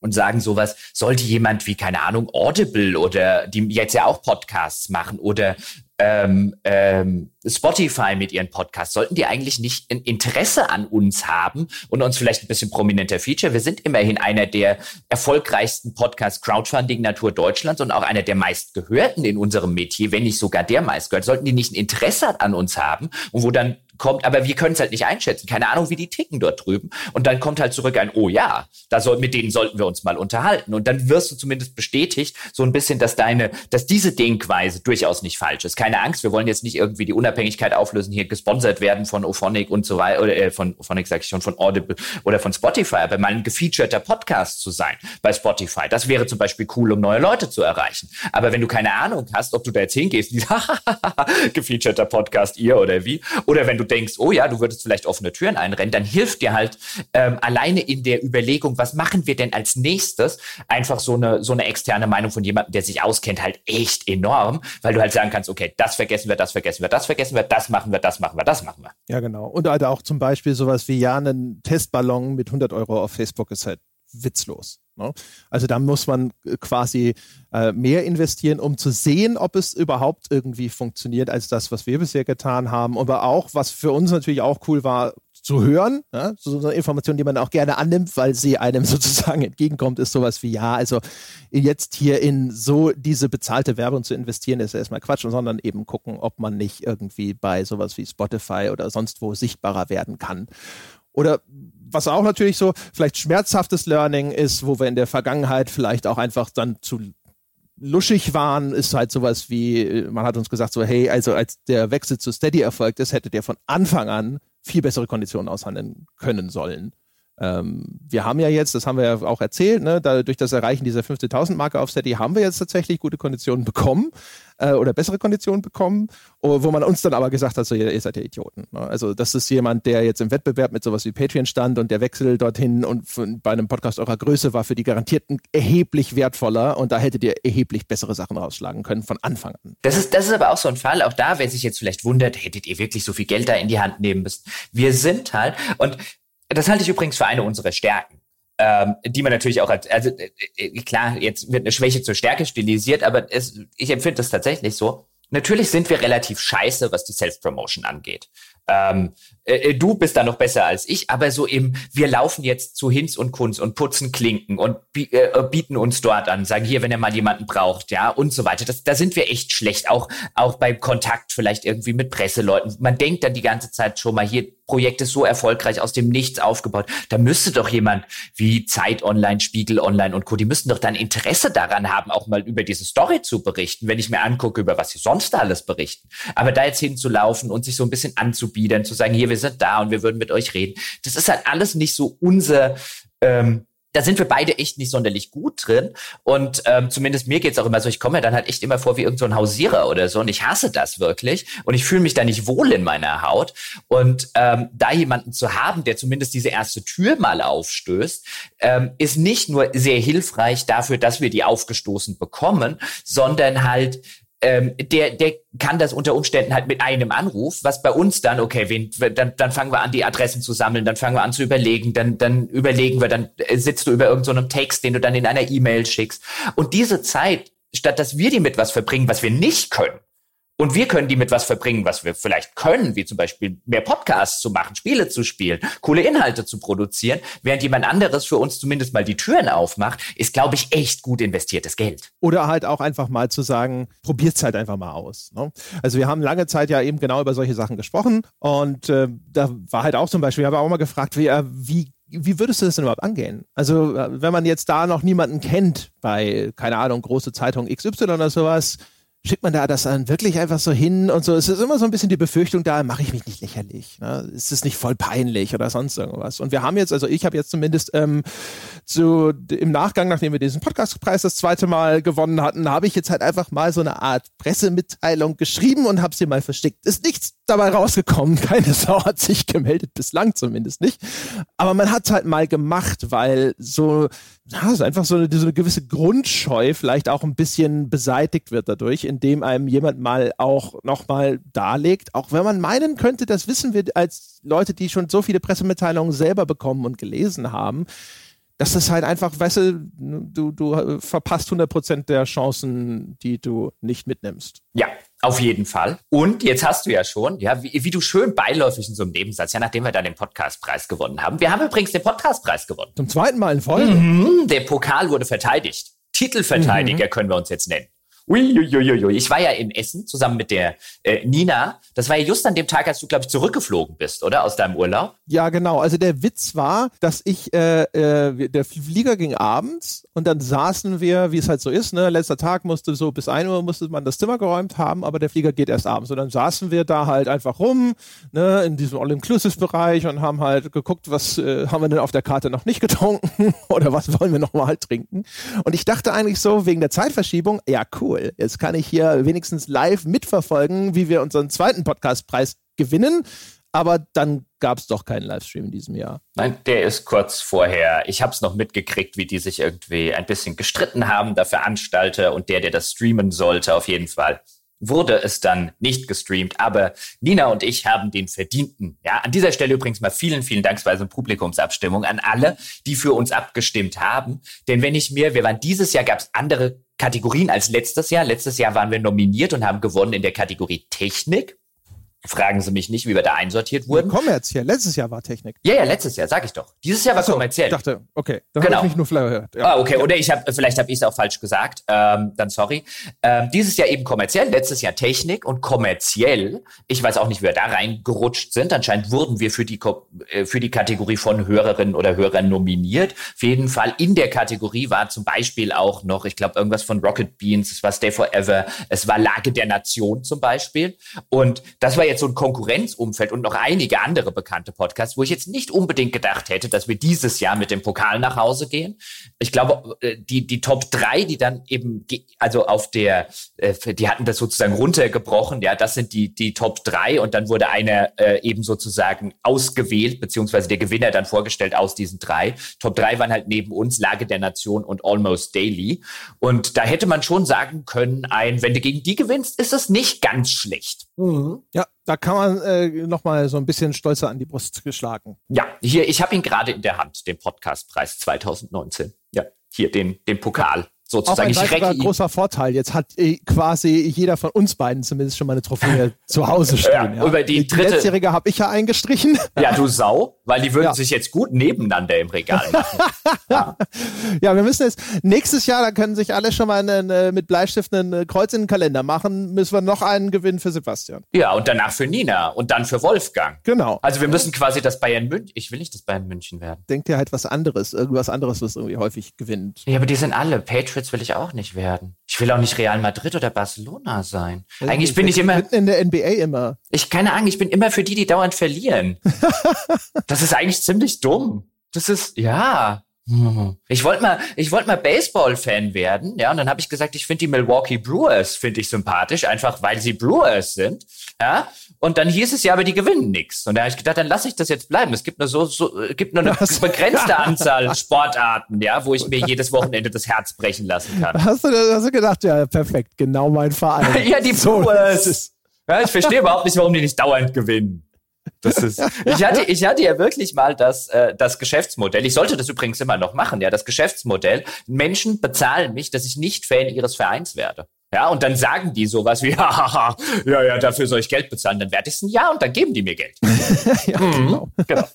und sagen sowas, sollte jemand wie, keine Ahnung, Audible oder die jetzt ja auch Podcasts machen oder ähm, ähm, Spotify mit ihren Podcasts, sollten die eigentlich nicht ein Interesse an uns haben und uns vielleicht ein bisschen prominenter feature? Wir sind immerhin einer der erfolgreichsten Podcast Crowdfunding Natur Deutschlands und auch einer der meistgehörten in unserem Metier, wenn nicht sogar der meistgehört. Sollten die nicht ein Interesse an uns haben und wo dann kommt, aber wir können es halt nicht einschätzen. Keine Ahnung, wie die ticken dort drüben. Und dann kommt halt zurück ein, oh ja, da soll, mit denen sollten wir uns mal unterhalten. Und dann wirst du zumindest bestätigt, so ein bisschen, dass deine, dass diese Denkweise durchaus nicht falsch ist. Keine Angst, wir wollen jetzt nicht irgendwie die Unabhängigkeit auflösen, hier gesponsert werden von Ophonic und so weiter, oder äh, von Ophonic sag ich schon, von Audible oder von Spotify, aber mal ein gefeaturter Podcast zu sein bei Spotify. Das wäre zum Beispiel cool, um neue Leute zu erreichen. Aber wenn du keine Ahnung hast, ob du da jetzt hingehst, gefeaturter Podcast, ihr oder wie, oder wenn du denkst, oh ja, du würdest vielleicht offene Türen einrennen, dann hilft dir halt ähm, alleine in der Überlegung, was machen wir denn als nächstes, einfach so eine, so eine externe Meinung von jemandem, der sich auskennt, halt echt enorm, weil du halt sagen kannst, okay, das vergessen wir, das vergessen wir, das vergessen wir, das machen wir, das machen wir, das machen wir. Ja, genau. Und halt auch zum Beispiel sowas wie, ja, einen Testballon mit 100 Euro auf Facebook ist halt witzlos. Ne? Also da muss man äh, quasi äh, mehr investieren, um zu sehen, ob es überhaupt irgendwie funktioniert, als das, was wir bisher getan haben. Aber auch, was für uns natürlich auch cool war, zu hören, ja? so eine Information, die man auch gerne annimmt, weil sie einem sozusagen entgegenkommt, ist sowas wie, ja, also jetzt hier in so diese bezahlte Werbung zu investieren, ist erstmal Quatsch, sondern eben gucken, ob man nicht irgendwie bei sowas wie Spotify oder sonst wo sichtbarer werden kann. Oder was auch natürlich so vielleicht schmerzhaftes Learning ist, wo wir in der Vergangenheit vielleicht auch einfach dann zu luschig waren, ist halt sowas wie, man hat uns gesagt so, hey, also als der Wechsel zu Steady erfolgt ist, hätte der von Anfang an viel bessere Konditionen aushandeln können sollen. Ähm, wir haben ja jetzt, das haben wir ja auch erzählt, ne, da, durch das Erreichen dieser 50.000 Marke auf Steady haben wir jetzt tatsächlich gute Konditionen bekommen äh, oder bessere Konditionen bekommen, wo man uns dann aber gesagt hat, so, ihr, ihr seid ja Idioten. Ne? Also das ist jemand, der jetzt im Wettbewerb mit sowas wie Patreon stand und der Wechsel dorthin und bei einem Podcast eurer Größe war für die Garantierten erheblich wertvoller und da hättet ihr erheblich bessere Sachen rausschlagen können von Anfang an. Das ist, das ist aber auch so ein Fall, auch da, wer sich jetzt vielleicht wundert, hättet ihr wirklich so viel Geld da in die Hand nehmen müssen. Wir sind halt, und das halte ich übrigens für eine unserer Stärken. Ähm, die man natürlich auch als, also äh, äh, klar, jetzt wird eine Schwäche zur Stärke stilisiert, aber es, ich empfinde das tatsächlich so. Natürlich sind wir relativ scheiße, was die Self-Promotion angeht. Ähm, äh, äh, du bist da noch besser als ich, aber so im, wir laufen jetzt zu Hinz und Kunz und putzen Klinken und bi äh, bieten uns dort an, sagen hier, wenn ihr mal jemanden braucht, ja, und so weiter. Das, da sind wir echt schlecht. Auch, auch beim Kontakt vielleicht irgendwie mit Presseleuten. Man denkt dann die ganze Zeit schon mal hier, Projekt ist so erfolgreich aus dem Nichts aufgebaut. Da müsste doch jemand wie Zeit Online, Spiegel Online und Co. Die müssten doch dann Interesse daran haben, auch mal über diese Story zu berichten, wenn ich mir angucke, über was sie sonst alles berichten. Aber da jetzt hinzulaufen und sich so ein bisschen anzubiedern, zu sagen, hier, wir sind da und wir würden mit euch reden, das ist halt alles nicht so unser ähm, da sind wir beide echt nicht sonderlich gut drin. Und ähm, zumindest mir geht's auch immer so, ich komme mir dann halt echt immer vor wie irgendein so Hausierer oder so. Und ich hasse das wirklich. Und ich fühle mich da nicht wohl in meiner Haut. Und ähm, da jemanden zu haben, der zumindest diese erste Tür mal aufstößt, ähm, ist nicht nur sehr hilfreich dafür, dass wir die aufgestoßen bekommen, sondern halt ähm, der, der kann das unter Umständen halt mit einem Anruf, was bei uns dann, okay, wen, dann, dann fangen wir an, die Adressen zu sammeln, dann fangen wir an zu überlegen, dann, dann überlegen wir, dann äh, sitzt du über irgendeinem so Text, den du dann in einer E-Mail schickst. Und diese Zeit, statt dass wir die mit was verbringen, was wir nicht können, und wir können die mit was verbringen, was wir vielleicht können, wie zum Beispiel mehr Podcasts zu machen, Spiele zu spielen, coole Inhalte zu produzieren, während jemand anderes für uns zumindest mal die Türen aufmacht, ist, glaube ich, echt gut investiertes Geld. Oder halt auch einfach mal zu sagen, probiert's halt einfach mal aus. Ne? Also wir haben lange Zeit ja eben genau über solche Sachen gesprochen und äh, da war halt auch zum Beispiel, ich habe auch mal gefragt, wie, äh, wie wie würdest du das denn überhaupt angehen? Also, äh, wenn man jetzt da noch niemanden kennt bei, keine Ahnung, große Zeitung XY oder sowas, schickt man da das dann wirklich einfach so hin und so. Es ist immer so ein bisschen die Befürchtung da, mache ich mich nicht lächerlich. Ne? Ist es nicht voll peinlich oder sonst irgendwas? Und wir haben jetzt, also ich habe jetzt zumindest ähm, zu, im Nachgang, nachdem wir diesen Podcastpreis das zweite Mal gewonnen hatten, habe ich jetzt halt einfach mal so eine Art Pressemitteilung geschrieben und habe sie mal versteckt. Ist nichts dabei rausgekommen. Keine Sau hat sich gemeldet, bislang zumindest nicht. Aber man hat es halt mal gemacht, weil so, ja, ist einfach so eine, so eine gewisse Grundscheu vielleicht auch ein bisschen beseitigt wird dadurch, indem einem jemand mal auch nochmal darlegt, auch wenn man meinen könnte, das wissen wir als Leute, die schon so viele Pressemitteilungen selber bekommen und gelesen haben, dass das halt einfach, weißt du, du, du verpasst 100 Prozent der Chancen, die du nicht mitnimmst. Ja, auf jeden Fall. Und jetzt hast du ja schon, ja, wie, wie du schön beiläufig in so einem Nebensatz, ja, nachdem wir da den Podcastpreis gewonnen haben. Wir haben übrigens den Podcastpreis gewonnen. Zum zweiten Mal in Folge. Mhm, der Pokal wurde verteidigt. Titelverteidiger mhm. können wir uns jetzt nennen. Uiuiuiui. Ich war ja in Essen zusammen mit der äh, Nina. Das war ja just an dem Tag, als du, glaube ich, zurückgeflogen bist, oder? Aus deinem Urlaub? Ja, genau. Also der Witz war, dass ich, äh, äh, der Flieger ging abends und dann saßen wir, wie es halt so ist, ne? Letzter Tag musste so bis ein Uhr musste man das Zimmer geräumt haben, aber der Flieger geht erst abends. Und dann saßen wir da halt einfach rum, ne, in diesem All-Inclusive-Bereich und haben halt geguckt, was äh, haben wir denn auf der Karte noch nicht getrunken oder was wollen wir noch mal trinken. Und ich dachte eigentlich so, wegen der Zeitverschiebung, ja cool. Jetzt kann ich hier wenigstens live mitverfolgen, wie wir unseren zweiten Podcastpreis gewinnen. Aber dann gab es doch keinen Livestream in diesem Jahr. Nein, der ist kurz vorher. Ich habe es noch mitgekriegt, wie die sich irgendwie ein bisschen gestritten haben, der Veranstalter und der, der das streamen sollte, auf jeden Fall wurde es dann nicht gestreamt, aber Nina und ich haben den verdienten. Ja, an dieser Stelle übrigens mal vielen, vielen Dank bei so einer Publikumsabstimmung an alle, die für uns abgestimmt haben. Denn wenn ich mir, wir waren dieses Jahr, gab es andere Kategorien als letztes Jahr. Letztes Jahr waren wir nominiert und haben gewonnen in der Kategorie Technik. Fragen Sie mich nicht, wie wir da einsortiert wurden. Kommerziell. Letztes Jahr war Technik. Ja, ja, letztes Jahr, sag ich doch. Dieses Jahr war so, kommerziell. Ich dachte, okay. Dann genau. habe ich mich nur gehört. Ja. Ah, okay. Oder ich habe, vielleicht habe ich es auch falsch gesagt. Ähm, dann sorry. Ähm, dieses Jahr eben kommerziell, letztes Jahr Technik und kommerziell. Ich weiß auch nicht, wie wir da reingerutscht sind. Anscheinend wurden wir für die, äh, für die Kategorie von Hörerinnen oder Hörern nominiert. Auf jeden Fall in der Kategorie war zum Beispiel auch noch, ich glaube, irgendwas von Rocket Beans, es war Stay Forever, es war Lage der Nation zum Beispiel. Und das war jetzt so ein Konkurrenzumfeld und noch einige andere bekannte Podcasts, wo ich jetzt nicht unbedingt gedacht hätte, dass wir dieses Jahr mit dem Pokal nach Hause gehen. Ich glaube, äh, die, die Top drei, die dann eben, also auf der, äh, die hatten das sozusagen runtergebrochen, ja, das sind die, die Top drei und dann wurde einer äh, eben sozusagen ausgewählt, beziehungsweise der Gewinner dann vorgestellt aus diesen drei. Top drei waren halt neben uns Lage der Nation und Almost Daily. Und da hätte man schon sagen können, ein, wenn du gegen die gewinnst, ist es nicht ganz schlecht. Mhm. Ja, da kann man äh, nochmal so ein bisschen stolzer an die Brust geschlagen. Ja, hier, ich habe ihn gerade in der Hand, den Podcastpreis 2019. Ja, hier den, den Pokal sozusagen. Auch ein ich großer Vorteil. Jetzt hat äh, quasi jeder von uns beiden zumindest schon mal eine Trophäe zu Hause stehen. Ja. Über die, die dritte. Letztjährige habe ich ja eingestrichen. Ja, du Sau, weil die würden ja. sich jetzt gut nebeneinander im Regal machen. ja. ja, wir müssen jetzt nächstes Jahr, da können sich alle schon mal einen, äh, mit Bleistift ein äh, Kreuz in den Kalender machen, müssen wir noch einen gewinnen für Sebastian. Ja, und danach für Nina und dann für Wolfgang. Genau. Also wir müssen quasi das Bayern München, ich will nicht das Bayern München werden. Denkt ihr halt was anderes, irgendwas anderes, was irgendwie häufig gewinnt. Ja, aber die sind alle. Patriots will ich auch nicht werden. Ich will auch nicht Real Madrid oder Barcelona sein. Also Eigentlich ich bin ich immer in der NBA immer. Ich keine Ahnung, ich bin immer für die, die dauernd verlieren. das ist eigentlich ziemlich dumm. Das ist ja. Ich wollte mal, ich wollte mal Baseball-Fan werden, ja, und dann habe ich gesagt, ich finde die Milwaukee Brewers finde ich sympathisch, einfach weil sie Brewers sind, ja. Und dann hieß es ja, aber die gewinnen nichts. Und da habe ich gedacht, dann lasse ich das jetzt bleiben. Es gibt nur so, so gibt nur eine Was? begrenzte Anzahl Sportarten, ja, wo ich mir jedes Wochenende das Herz brechen lassen kann. Hast du, hast du gedacht, ja, perfekt, genau mein Verein. ja, die Brewers. Ja, ich verstehe überhaupt nicht, warum die nicht dauernd gewinnen. Das ist, ich hatte, ich hatte ja wirklich mal das, äh, das Geschäftsmodell. Ich sollte das übrigens immer noch machen, ja, das Geschäftsmodell. Menschen bezahlen mich, dass ich nicht Fan ihres Vereins werde. Ja, und dann sagen die sowas wie, ja, ja, ja, dafür soll ich Geld bezahlen. Dann werde ich es ein Ja und dann geben die mir Geld. ja, mhm, genau. genau.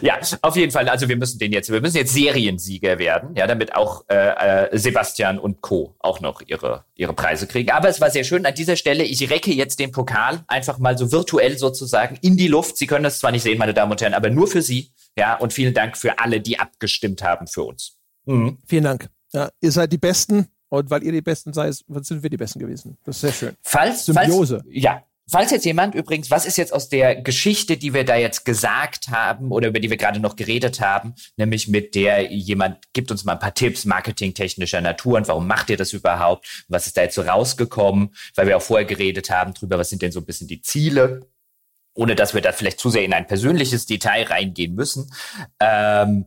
Ja, auf jeden Fall. Also wir müssen den jetzt, wir müssen jetzt Seriensieger werden, ja, damit auch äh, äh, Sebastian und Co. auch noch ihre, ihre Preise kriegen. Aber es war sehr schön an dieser Stelle. Ich recke jetzt den Pokal einfach mal so virtuell sozusagen in die Luft. Sie können das zwar nicht sehen, meine Damen und Herren, aber nur für Sie. Ja, und vielen Dank für alle, die abgestimmt haben für uns. Mhm. Vielen Dank. Ja, ihr seid die Besten. Und weil ihr die Besten seid, sind wir die Besten gewesen. Das ist sehr schön. Falls, Symbiose. Falls, ja. Falls jetzt jemand übrigens, was ist jetzt aus der Geschichte, die wir da jetzt gesagt haben oder über die wir gerade noch geredet haben, nämlich mit der jemand gibt uns mal ein paar Tipps marketingtechnischer Natur und warum macht ihr das überhaupt? Was ist da jetzt so rausgekommen? Weil wir auch vorher geredet haben drüber, was sind denn so ein bisschen die Ziele? Ohne dass wir da vielleicht zu sehr in ein persönliches Detail reingehen müssen. Ähm,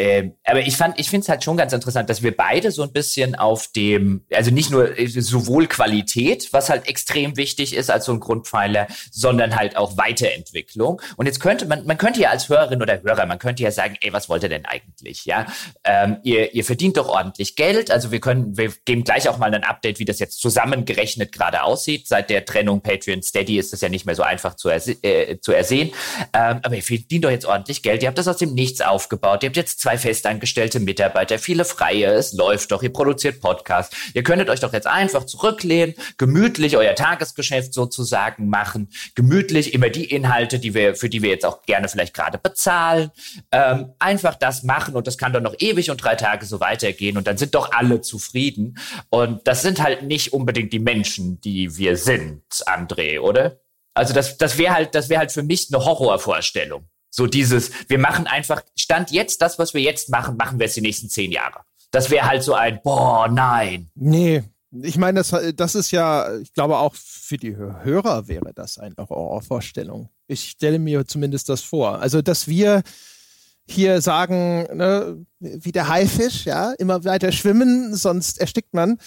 ähm, aber ich fand, ich finde es halt schon ganz interessant, dass wir beide so ein bisschen auf dem, also nicht nur äh, sowohl Qualität, was halt extrem wichtig ist als so ein Grundpfeiler, sondern halt auch Weiterentwicklung. Und jetzt könnte man, man könnte ja als Hörerin oder Hörer, man könnte ja sagen, ey, was wollt ihr denn eigentlich? Ja, ähm, ihr, ihr verdient doch ordentlich Geld. Also wir können, wir geben gleich auch mal ein Update, wie das jetzt zusammengerechnet gerade aussieht. Seit der Trennung Patreon Steady ist das ja nicht mehr so einfach zu, erse äh, zu ersehen. Ähm, aber ihr verdient doch jetzt ordentlich Geld. Ihr habt das aus dem Nichts aufgebaut. Ihr habt jetzt zwei festangestellte Mitarbeiter, viele Freie, es läuft doch, ihr produziert Podcasts. Ihr könntet euch doch jetzt einfach zurücklehnen, gemütlich euer Tagesgeschäft sozusagen machen, gemütlich immer die Inhalte, die wir, für die wir jetzt auch gerne vielleicht gerade bezahlen, ähm, einfach das machen und das kann doch noch ewig und drei Tage so weitergehen und dann sind doch alle zufrieden. Und das sind halt nicht unbedingt die Menschen, die wir sind, André, oder? Also das, das wäre halt, das wäre halt für mich eine Horrorvorstellung. So dieses, wir machen einfach, Stand jetzt, das, was wir jetzt machen, machen wir es die nächsten zehn Jahre. Das wäre halt so ein, boah, nein. Nee, ich meine, das, das ist ja, ich glaube auch für die Hörer wäre das eine Horrorvorstellung. Ich stelle mir zumindest das vor. Also, dass wir hier sagen, ne, wie der Haifisch, ja, immer weiter schwimmen, sonst erstickt man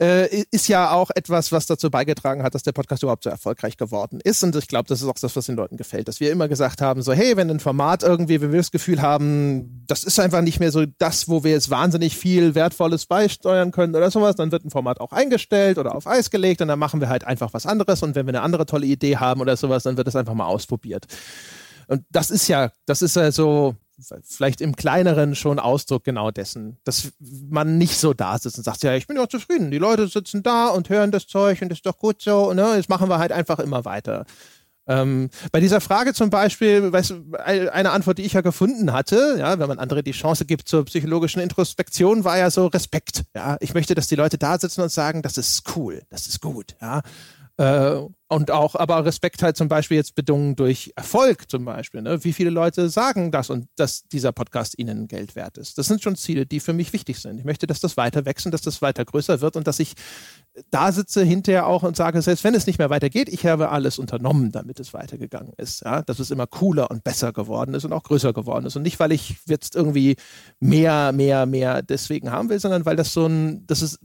äh, ist ja auch etwas, was dazu beigetragen hat, dass der Podcast überhaupt so erfolgreich geworden ist. Und ich glaube, das ist auch das, was den Leuten gefällt, dass wir immer gesagt haben, so, hey, wenn ein Format irgendwie, wenn wir das Gefühl haben, das ist einfach nicht mehr so das, wo wir jetzt wahnsinnig viel Wertvolles beisteuern können oder sowas, dann wird ein Format auch eingestellt oder auf Eis gelegt und dann machen wir halt einfach was anderes. Und wenn wir eine andere tolle Idee haben oder sowas, dann wird es einfach mal ausprobiert. Und das ist ja, das ist ja so, vielleicht im kleineren schon Ausdruck genau dessen, dass man nicht so da sitzt und sagt, ja, ich bin ja zufrieden, die Leute sitzen da und hören das Zeug und das ist doch gut so, ne? jetzt machen wir halt einfach immer weiter. Ähm, bei dieser Frage zum Beispiel, weißt eine Antwort, die ich ja gefunden hatte, ja, wenn man andere die Chance gibt zur psychologischen Introspektion, war ja so Respekt. Ja, ich möchte, dass die Leute da sitzen und sagen, das ist cool, das ist gut. Ja, äh, und auch, aber Respekt halt zum Beispiel jetzt bedungen durch Erfolg zum Beispiel. Ne? Wie viele Leute sagen das und dass dieser Podcast ihnen Geld wert ist? Das sind schon Ziele, die für mich wichtig sind. Ich möchte, dass das weiter wächst und dass das weiter größer wird und dass ich da sitze hinterher auch und sage, selbst wenn es nicht mehr weitergeht, ich habe alles unternommen, damit es weitergegangen ist. Ja? Dass es immer cooler und besser geworden ist und auch größer geworden ist. Und nicht, weil ich jetzt irgendwie mehr, mehr, mehr deswegen haben will, sondern weil das so ein, das ist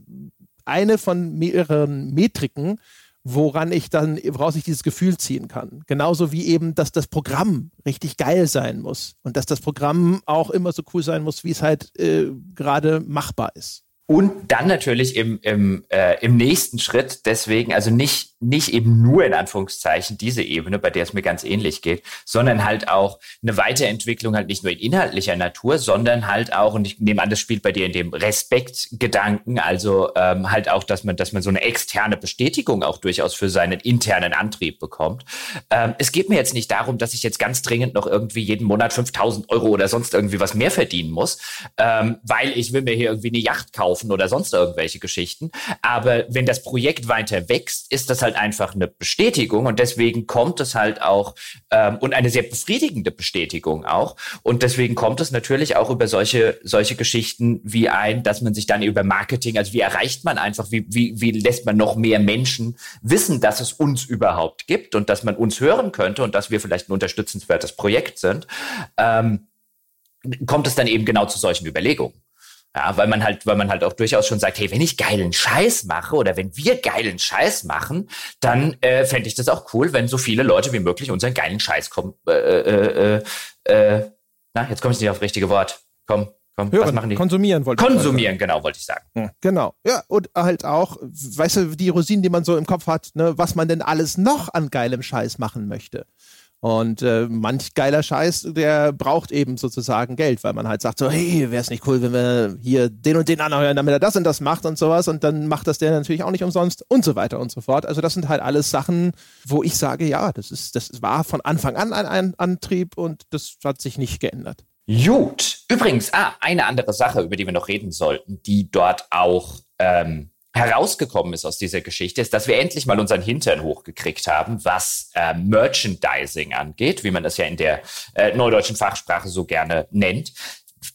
eine von mehreren Metriken, woran ich dann, woraus ich dieses Gefühl ziehen kann. Genauso wie eben, dass das Programm richtig geil sein muss und dass das Programm auch immer so cool sein muss, wie es halt äh, gerade machbar ist. Und dann natürlich im, im, äh, im nächsten Schritt, deswegen, also nicht, nicht eben nur in Anführungszeichen diese Ebene, bei der es mir ganz ähnlich geht, sondern halt auch eine Weiterentwicklung halt nicht nur in inhaltlicher Natur, sondern halt auch, und ich nehme an, das spielt bei dir in dem Respektgedanken, also ähm, halt auch, dass man, dass man so eine externe Bestätigung auch durchaus für seinen internen Antrieb bekommt. Ähm, es geht mir jetzt nicht darum, dass ich jetzt ganz dringend noch irgendwie jeden Monat 5000 Euro oder sonst irgendwie was mehr verdienen muss, ähm, weil ich will mir hier irgendwie eine Yacht kaufen kaufen oder sonst irgendwelche Geschichten. Aber wenn das Projekt weiter wächst, ist das halt einfach eine Bestätigung und deswegen kommt es halt auch ähm, und eine sehr befriedigende Bestätigung auch. Und deswegen kommt es natürlich auch über solche, solche Geschichten wie ein, dass man sich dann über Marketing, also wie erreicht man einfach, wie, wie, wie lässt man noch mehr Menschen wissen, dass es uns überhaupt gibt und dass man uns hören könnte und dass wir vielleicht ein unterstützenswertes Projekt sind, ähm, kommt es dann eben genau zu solchen Überlegungen. Ja, weil man halt, weil man halt auch durchaus schon sagt, hey, wenn ich geilen Scheiß mache oder wenn wir geilen Scheiß machen, dann äh, fände ich das auch cool, wenn so viele Leute wie möglich unseren geilen Scheiß kommen. Äh, äh, äh, äh, na, jetzt komme ich nicht auf das richtige Wort. Komm, komm, Hören, was machen die? Konsumieren wollte ich Konsumieren, genau, wollte ich sagen. Ja, genau. Ja, und halt auch, weißt du, die Rosinen, die man so im Kopf hat, ne, was man denn alles noch an geilem Scheiß machen möchte. Und äh, manch geiler Scheiß, der braucht eben sozusagen Geld, weil man halt sagt so, hey, wäre es nicht cool, wenn wir hier den und den anhören, damit er das und das macht und sowas. Und dann macht das der natürlich auch nicht umsonst und so weiter und so fort. Also das sind halt alles Sachen, wo ich sage, ja, das ist, das war von Anfang an ein, ein Antrieb und das hat sich nicht geändert. Gut. Übrigens, ah, eine andere Sache, über die wir noch reden sollten, die dort auch ähm, herausgekommen ist aus dieser Geschichte, ist, dass wir endlich mal unseren Hintern hochgekriegt haben, was äh, Merchandising angeht, wie man das ja in der äh, neudeutschen Fachsprache so gerne nennt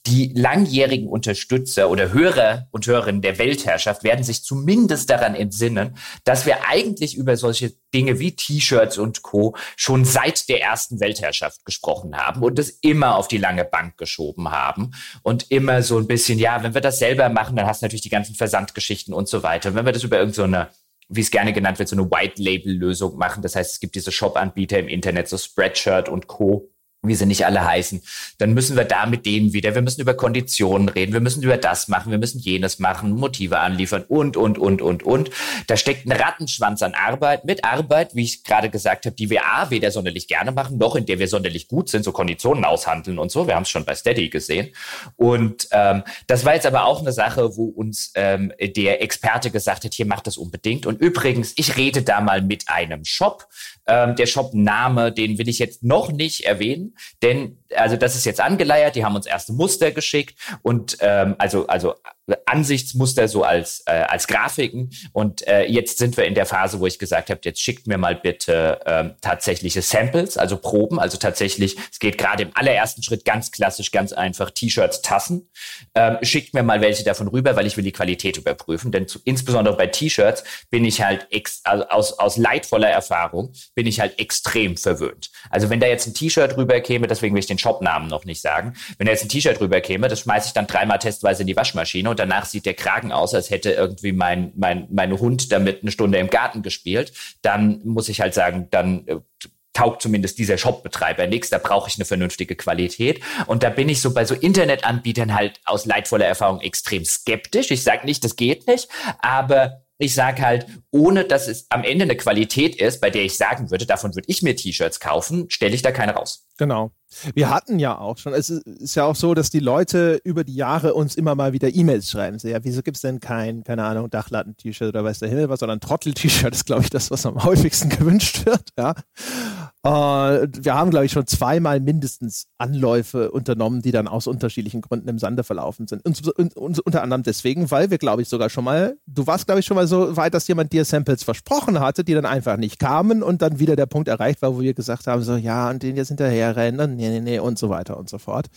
die langjährigen Unterstützer oder Hörer und Hörerinnen der Weltherrschaft werden sich zumindest daran entsinnen, dass wir eigentlich über solche Dinge wie T-Shirts und Co. schon seit der ersten Weltherrschaft gesprochen haben und es immer auf die lange Bank geschoben haben und immer so ein bisschen, ja, wenn wir das selber machen, dann hast du natürlich die ganzen Versandgeschichten und so weiter. Und wenn wir das über irgendeine so wie es gerne genannt wird, so eine White-Label-Lösung machen. Das heißt, es gibt diese Shop-Anbieter im Internet, so Spreadshirt und Co., wie sie nicht alle heißen, dann müssen wir da mit denen wieder, wir müssen über Konditionen reden, wir müssen über das machen, wir müssen jenes machen, Motive anliefern und, und, und, und, und. Da steckt ein Rattenschwanz an Arbeit, mit Arbeit, wie ich gerade gesagt habe, die wir A, weder sonderlich gerne machen, noch in der wir sonderlich gut sind, so Konditionen aushandeln und so. Wir haben es schon bei Steady gesehen. Und ähm, das war jetzt aber auch eine Sache, wo uns ähm, der Experte gesagt hat, hier macht das unbedingt. Und übrigens, ich rede da mal mit einem Shop, ähm, der Shop-Name, den will ich jetzt noch nicht erwähnen, denn also das ist jetzt angeleiert. Die haben uns erste Muster geschickt und ähm, also also Ansichtsmuster so als äh, als Grafiken und äh, jetzt sind wir in der Phase, wo ich gesagt habe, jetzt schickt mir mal bitte ähm, tatsächliche Samples, also Proben, also tatsächlich, es geht gerade im allerersten Schritt ganz klassisch, ganz einfach T-Shirts, Tassen. Ähm, schickt mir mal welche davon rüber, weil ich will die Qualität überprüfen, denn zu, insbesondere bei T-Shirts bin ich halt ex, also aus aus leidvoller Erfahrung bin ich halt extrem verwöhnt. Also wenn da jetzt ein T-Shirt rüberkäme, deswegen will ich den Shopnamen noch nicht sagen, wenn da jetzt ein T-Shirt rüberkäme, das schmeiße ich dann dreimal testweise in die Waschmaschine und danach sieht der Kragen aus, als hätte irgendwie mein, mein, mein Hund damit eine Stunde im Garten gespielt, dann muss ich halt sagen, dann äh, taugt zumindest dieser Shopbetreiber nichts, da brauche ich eine vernünftige Qualität. Und da bin ich so bei so Internetanbietern halt aus leidvoller Erfahrung extrem skeptisch. Ich sage nicht, das geht nicht, aber ich sage halt, ohne dass es am Ende eine Qualität ist, bei der ich sagen würde, davon würde ich mir T-Shirts kaufen, stelle ich da keine raus. Genau. Wir hatten ja auch schon, es ist ja auch so, dass die Leute über die Jahre uns immer mal wieder E-Mails schreiben. So, ja, wieso gibt es denn kein, keine Ahnung, Dachlatten-T-Shirt oder weiß der Himmel was, sondern Trottel-T-Shirt ist, glaube ich, das, was am häufigsten gewünscht wird. Ja. Äh, wir haben, glaube ich, schon zweimal mindestens Anläufe unternommen, die dann aus unterschiedlichen Gründen im Sande verlaufen sind. Und, und, und unter anderem deswegen, weil wir, glaube ich, sogar schon mal, du warst, glaube ich, schon mal so weit, dass jemand dir Samples versprochen hatte, die dann einfach nicht kamen und dann wieder der Punkt erreicht war, wo wir gesagt haben, so, ja, und den jetzt hinterherrennen nee, nee, nee und so weiter und so fort.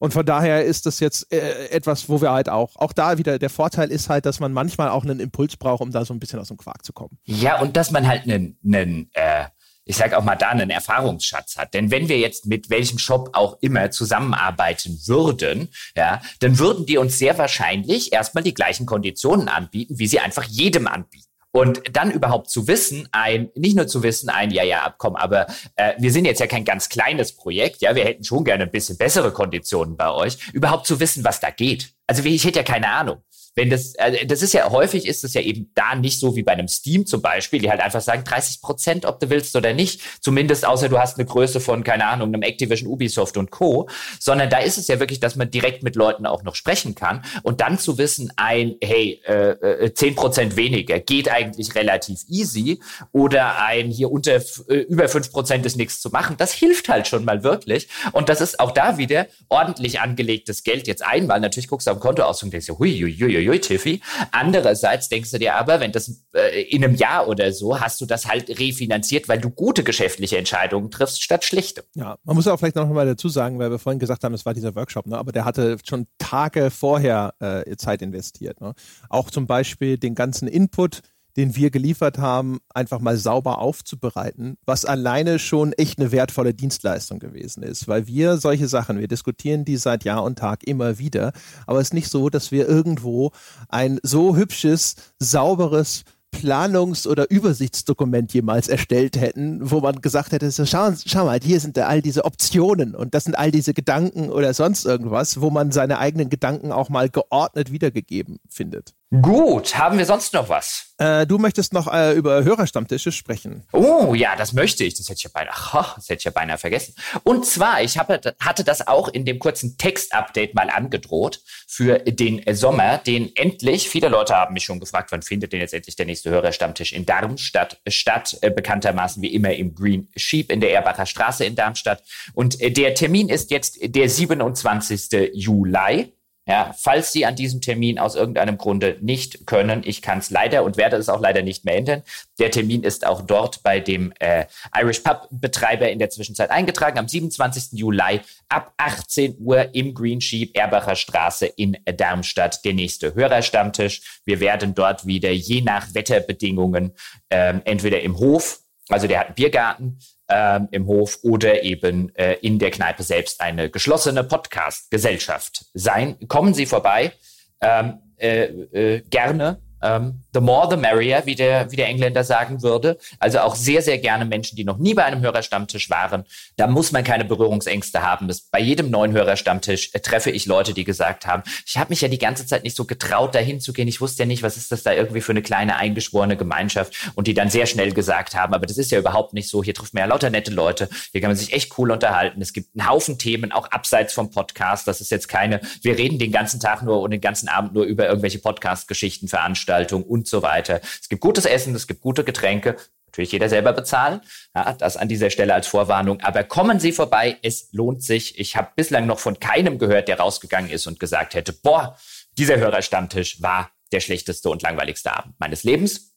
Und von daher ist das jetzt äh, etwas, wo wir halt auch, auch da wieder, der Vorteil ist halt, dass man manchmal auch einen Impuls braucht, um da so ein bisschen aus dem Quark zu kommen. Ja, und dass man halt einen, einen äh, ich sage auch mal da, einen Erfahrungsschatz hat. Denn wenn wir jetzt mit welchem Shop auch immer zusammenarbeiten würden, ja, dann würden die uns sehr wahrscheinlich erstmal die gleichen Konditionen anbieten, wie sie einfach jedem anbieten. Und dann überhaupt zu wissen, ein, nicht nur zu wissen, ein Ja, ja, Abkommen, aber äh, wir sind jetzt ja kein ganz kleines Projekt, ja, wir hätten schon gerne ein bisschen bessere Konditionen bei euch, überhaupt zu wissen, was da geht. Also ich hätte ja keine Ahnung wenn das, äh, das ist ja häufig ist es ja eben da nicht so wie bei einem Steam zum Beispiel, die halt einfach sagen 30 Prozent, ob du willst oder nicht. Zumindest außer du hast eine Größe von keine Ahnung einem Activision, Ubisoft und Co. Sondern da ist es ja wirklich, dass man direkt mit Leuten auch noch sprechen kann und dann zu wissen, ein hey äh, äh, 10 Prozent weniger geht eigentlich relativ easy oder ein hier unter äh, über 5 Prozent ist nichts zu machen. Das hilft halt schon mal wirklich und das ist auch da wieder ordentlich angelegtes Geld jetzt einmal. Natürlich guckst du am Konto aus und denkst, hui, hui, hui, hui uiuiui, Tiffy. Andererseits denkst du dir aber, wenn das äh, in einem Jahr oder so, hast du das halt refinanziert, weil du gute geschäftliche Entscheidungen triffst, statt schlichte. Ja, man muss auch vielleicht noch mal dazu sagen, weil wir vorhin gesagt haben, es war dieser Workshop, ne? aber der hatte schon Tage vorher äh, Zeit investiert. Ne? Auch zum Beispiel den ganzen Input, den wir geliefert haben, einfach mal sauber aufzubereiten, was alleine schon echt eine wertvolle Dienstleistung gewesen ist, weil wir solche Sachen, wir diskutieren die seit Jahr und Tag immer wieder, aber es ist nicht so, dass wir irgendwo ein so hübsches, sauberes Planungs- oder Übersichtsdokument jemals erstellt hätten, wo man gesagt hätte, so schau, schau mal, hier sind all diese Optionen und das sind all diese Gedanken oder sonst irgendwas, wo man seine eigenen Gedanken auch mal geordnet wiedergegeben findet. Gut, haben wir sonst noch was? Äh, du möchtest noch äh, über Hörerstammtische sprechen. Oh ja, das möchte ich. Das hätte ich ja beinahe, ach, das hätte ich ja beinahe vergessen. Und zwar, ich habe, hatte das auch in dem kurzen Text-Update mal angedroht für den Sommer, den endlich, viele Leute haben mich schon gefragt, wann findet denn jetzt endlich der nächste Hörerstammtisch in Darmstadt statt, äh, bekanntermaßen wie immer im Green Sheep in der Erbacher Straße in Darmstadt. Und äh, der Termin ist jetzt der 27. Juli. Ja, falls Sie an diesem Termin aus irgendeinem Grunde nicht können, ich kann es leider und werde es auch leider nicht mehr ändern. Der Termin ist auch dort bei dem äh, Irish Pub Betreiber in der Zwischenzeit eingetragen. Am 27. Juli ab 18 Uhr im Green Sheep Erbacher Straße in Darmstadt der nächste Hörerstammtisch. Wir werden dort wieder je nach Wetterbedingungen ähm, entweder im Hof also der hat einen Biergarten ähm, im Hof oder eben äh, in der Kneipe selbst eine geschlossene Podcast-Gesellschaft sein. Kommen Sie vorbei, ähm, äh, äh, gerne. Ähm, The more the merrier, wie der, wie der Engländer sagen würde. Also auch sehr, sehr gerne Menschen, die noch nie bei einem Hörerstammtisch waren. Da muss man keine Berührungsängste haben. Das, bei jedem neuen Hörerstammtisch äh, treffe ich Leute, die gesagt haben, ich habe mich ja die ganze Zeit nicht so getraut, dahin zu gehen. Ich wusste ja nicht, was ist das da irgendwie für eine kleine eingeschworene Gemeinschaft. Und die dann sehr schnell gesagt haben, aber das ist ja überhaupt nicht so. Hier trifft man ja lauter nette Leute. Hier kann man sich echt cool unterhalten. Es gibt einen Haufen Themen, auch abseits vom Podcast. Das ist jetzt keine, wir reden den ganzen Tag nur und den ganzen Abend nur über irgendwelche Podcast-Geschichten, Veranstaltungen und so weiter. Es gibt gutes Essen, es gibt gute Getränke. Natürlich jeder selber bezahlen. Ja, das an dieser Stelle als Vorwarnung. Aber kommen Sie vorbei, es lohnt sich. Ich habe bislang noch von keinem gehört, der rausgegangen ist und gesagt hätte, boah, dieser Hörerstammtisch war der schlechteste und langweiligste Abend meines Lebens.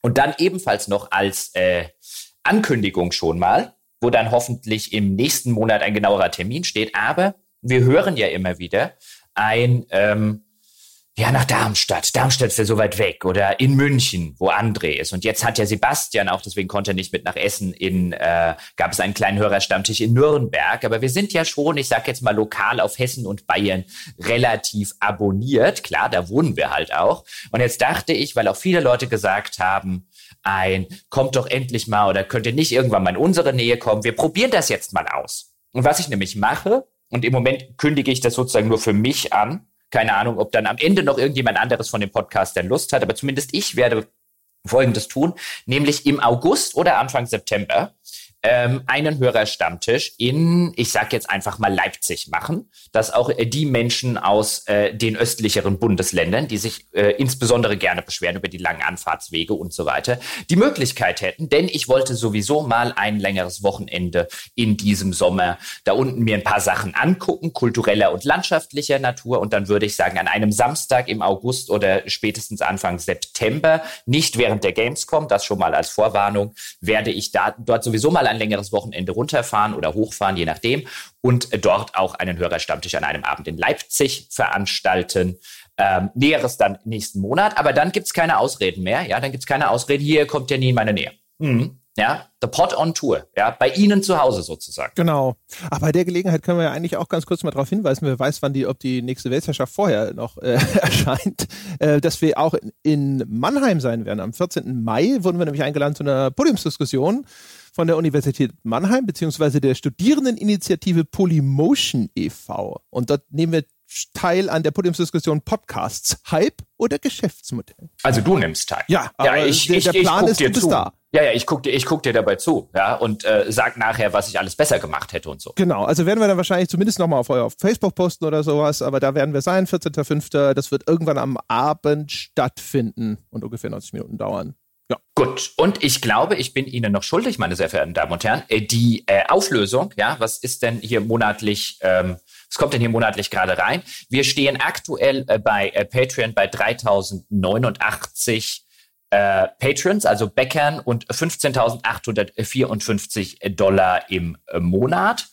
Und dann ebenfalls noch als äh, Ankündigung schon mal, wo dann hoffentlich im nächsten Monat ein genauerer Termin steht. Aber wir hören ja immer wieder ein ähm, ja, nach Darmstadt. Darmstadt ist ja so weit weg. Oder in München, wo André ist. Und jetzt hat ja Sebastian auch, deswegen konnte er nicht mit nach Essen, in, äh, gab es einen kleinen Hörerstammtisch in Nürnberg. Aber wir sind ja schon, ich sag jetzt mal lokal auf Hessen und Bayern relativ abonniert. Klar, da wohnen wir halt auch. Und jetzt dachte ich, weil auch viele Leute gesagt haben, ein, kommt doch endlich mal oder könnt ihr nicht irgendwann mal in unsere Nähe kommen. Wir probieren das jetzt mal aus. Und was ich nämlich mache, und im Moment kündige ich das sozusagen nur für mich an, keine Ahnung, ob dann am Ende noch irgendjemand anderes von dem Podcast dann Lust hat, aber zumindest ich werde Folgendes tun, nämlich im August oder Anfang September ähm, einen Hörerstammtisch in, ich sage jetzt einfach mal Leipzig machen, dass auch äh, die Menschen aus äh, den östlicheren Bundesländern, die sich äh, insbesondere gerne beschweren über die langen Anfahrtswege und so weiter, die Möglichkeit hätten, denn ich wollte sowieso mal ein längeres Wochenende in diesem Sommer da unten mir ein paar Sachen angucken, kultureller und landschaftlicher Natur. Und dann würde ich sagen, an einem Samstag im August oder spätestens Anfang September, nicht während der Gamescom, das schon mal als Vorwarnung, werde ich da dort sowieso mal ein längeres Wochenende runterfahren oder hochfahren, je nachdem, und dort auch einen Hörerstammtisch an einem Abend in Leipzig veranstalten. Ähm, Näheres dann nächsten Monat, aber dann gibt's keine Ausreden mehr. Ja, dann gibt's keine Ausreden. Hier kommt ja nie in meine Nähe. Mhm. Ja, The Pod on Tour, ja, bei Ihnen zu Hause sozusagen. Genau. Aber bei der Gelegenheit können wir ja eigentlich auch ganz kurz mal darauf hinweisen, wer weiß, wann die, ob die nächste Weltherrschaft vorher noch äh, erscheint, äh, dass wir auch in, in Mannheim sein werden. Am 14. Mai wurden wir nämlich eingeladen zu einer Podiumsdiskussion von der Universität Mannheim beziehungsweise der Studierendeninitiative Polymotion e.V. Und dort nehmen wir teil an der Podiumsdiskussion Podcasts, Hype oder Geschäftsmodell? Also du nimmst teil. Ja, aber ja, ich, der, ich, der Plan ich ist, dir du bist da. Ja, ja, ich guck dir, ich guck dir dabei zu, ja, und äh, sag nachher, was ich alles besser gemacht hätte und so. Genau, also werden wir dann wahrscheinlich zumindest nochmal auf euer Facebook posten oder sowas, aber da werden wir sein, 14.05. Das wird irgendwann am Abend stattfinden und ungefähr 90 Minuten dauern. Ja. Gut. Und ich glaube, ich bin Ihnen noch schuldig, meine sehr verehrten Damen und Herren, äh, die äh, Auflösung, ja, was ist denn hier monatlich, ähm, was kommt denn hier monatlich gerade rein? Wir stehen aktuell äh, bei äh, Patreon bei 3089 äh, Patrons, also Bäckern und 15.854 Dollar im äh, Monat.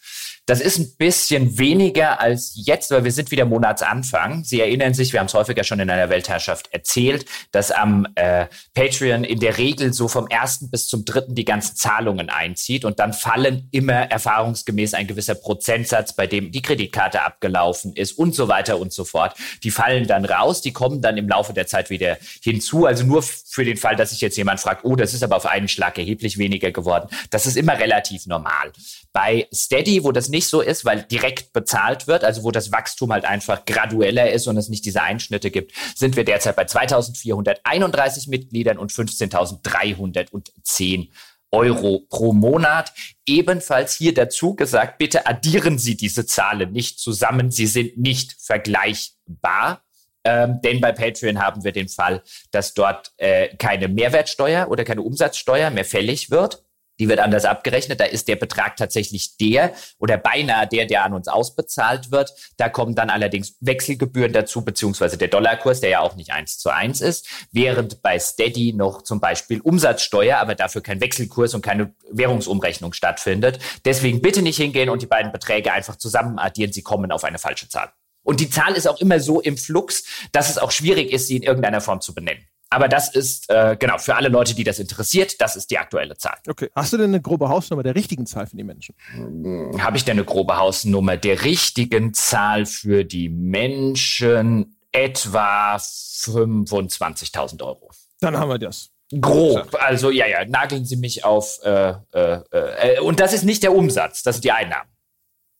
Das ist ein bisschen weniger als jetzt, weil wir sind wieder Monatsanfang. Sie erinnern sich, wir haben es häufiger schon in einer Weltherrschaft erzählt, dass am äh, Patreon in der Regel so vom ersten bis zum dritten die ganzen Zahlungen einzieht und dann fallen immer erfahrungsgemäß ein gewisser Prozentsatz, bei dem die Kreditkarte abgelaufen ist und so weiter und so fort. Die fallen dann raus, die kommen dann im Laufe der Zeit wieder hinzu. Also nur für den Fall, dass sich jetzt jemand fragt, oh, das ist aber auf einen Schlag erheblich weniger geworden. Das ist immer relativ normal. Bei Steady, wo das nicht so ist, weil direkt bezahlt wird, also wo das Wachstum halt einfach gradueller ist und es nicht diese Einschnitte gibt, sind wir derzeit bei 2431 Mitgliedern und 15.310 Euro pro Monat. Ebenfalls hier dazu gesagt, bitte addieren Sie diese Zahlen nicht zusammen. Sie sind nicht vergleichbar. Ähm, denn bei Patreon haben wir den Fall, dass dort äh, keine Mehrwertsteuer oder keine Umsatzsteuer mehr fällig wird. Die wird anders abgerechnet. Da ist der Betrag tatsächlich der oder beinahe der, der an uns ausbezahlt wird. Da kommen dann allerdings Wechselgebühren dazu, beziehungsweise der Dollarkurs, der ja auch nicht eins zu eins ist. Während bei Steady noch zum Beispiel Umsatzsteuer, aber dafür kein Wechselkurs und keine Währungsumrechnung stattfindet. Deswegen bitte nicht hingehen und die beiden Beträge einfach zusammen addieren. Sie kommen auf eine falsche Zahl. Und die Zahl ist auch immer so im Flux, dass es auch schwierig ist, sie in irgendeiner Form zu benennen. Aber das ist, äh, genau, für alle Leute, die das interessiert, das ist die aktuelle Zahl. Okay. Hast du denn eine grobe Hausnummer der richtigen Zahl für die Menschen? Hm, Habe ich denn eine grobe Hausnummer der richtigen Zahl für die Menschen? Etwa 25.000 Euro. Dann haben wir das. Grob. Also ja, ja, nageln Sie mich auf. Äh, äh, äh, und das ist nicht der Umsatz, das sind die Einnahmen.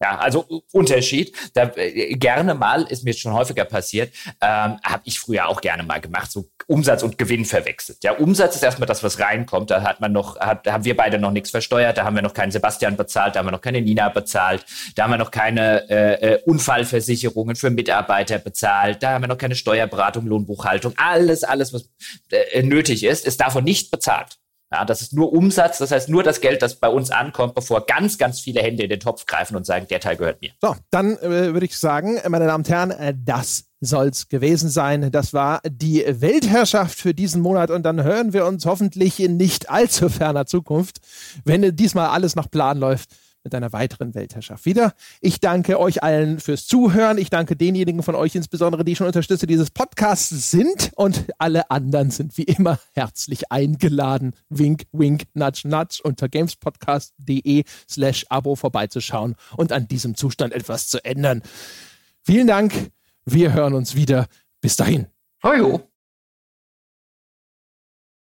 Ja, also Unterschied. Da, äh, gerne mal, ist mir schon häufiger passiert, ähm, habe ich früher auch gerne mal gemacht, so Umsatz und Gewinn verwechselt. Ja, Umsatz ist erstmal das, was reinkommt. Da hat man noch, hat, haben wir beide noch nichts versteuert, da haben wir noch keinen Sebastian bezahlt, da haben wir noch keine Nina bezahlt, da haben wir noch keine äh, äh, Unfallversicherungen für Mitarbeiter bezahlt, da haben wir noch keine Steuerberatung, Lohnbuchhaltung, alles, alles, was äh, nötig ist, ist davon nicht bezahlt. Ja, das ist nur Umsatz, das heißt nur das Geld, das bei uns ankommt, bevor ganz, ganz viele Hände in den Topf greifen und sagen, der Teil gehört mir. So, dann äh, würde ich sagen, meine Damen und Herren, äh, das soll's gewesen sein. Das war die Weltherrschaft für diesen Monat und dann hören wir uns hoffentlich in nicht allzu ferner Zukunft, wenn diesmal alles nach Plan läuft mit einer weiteren Weltherrschaft wieder. Ich danke euch allen fürs Zuhören. Ich danke denjenigen von euch insbesondere, die schon Unterstützer dieses Podcasts sind und alle anderen sind wie immer herzlich eingeladen. Wink, wink, nudge, nudge unter gamespodcast.de slash Abo vorbeizuschauen und an diesem Zustand etwas zu ändern. Vielen Dank. Wir hören uns wieder. Bis dahin. Hallo.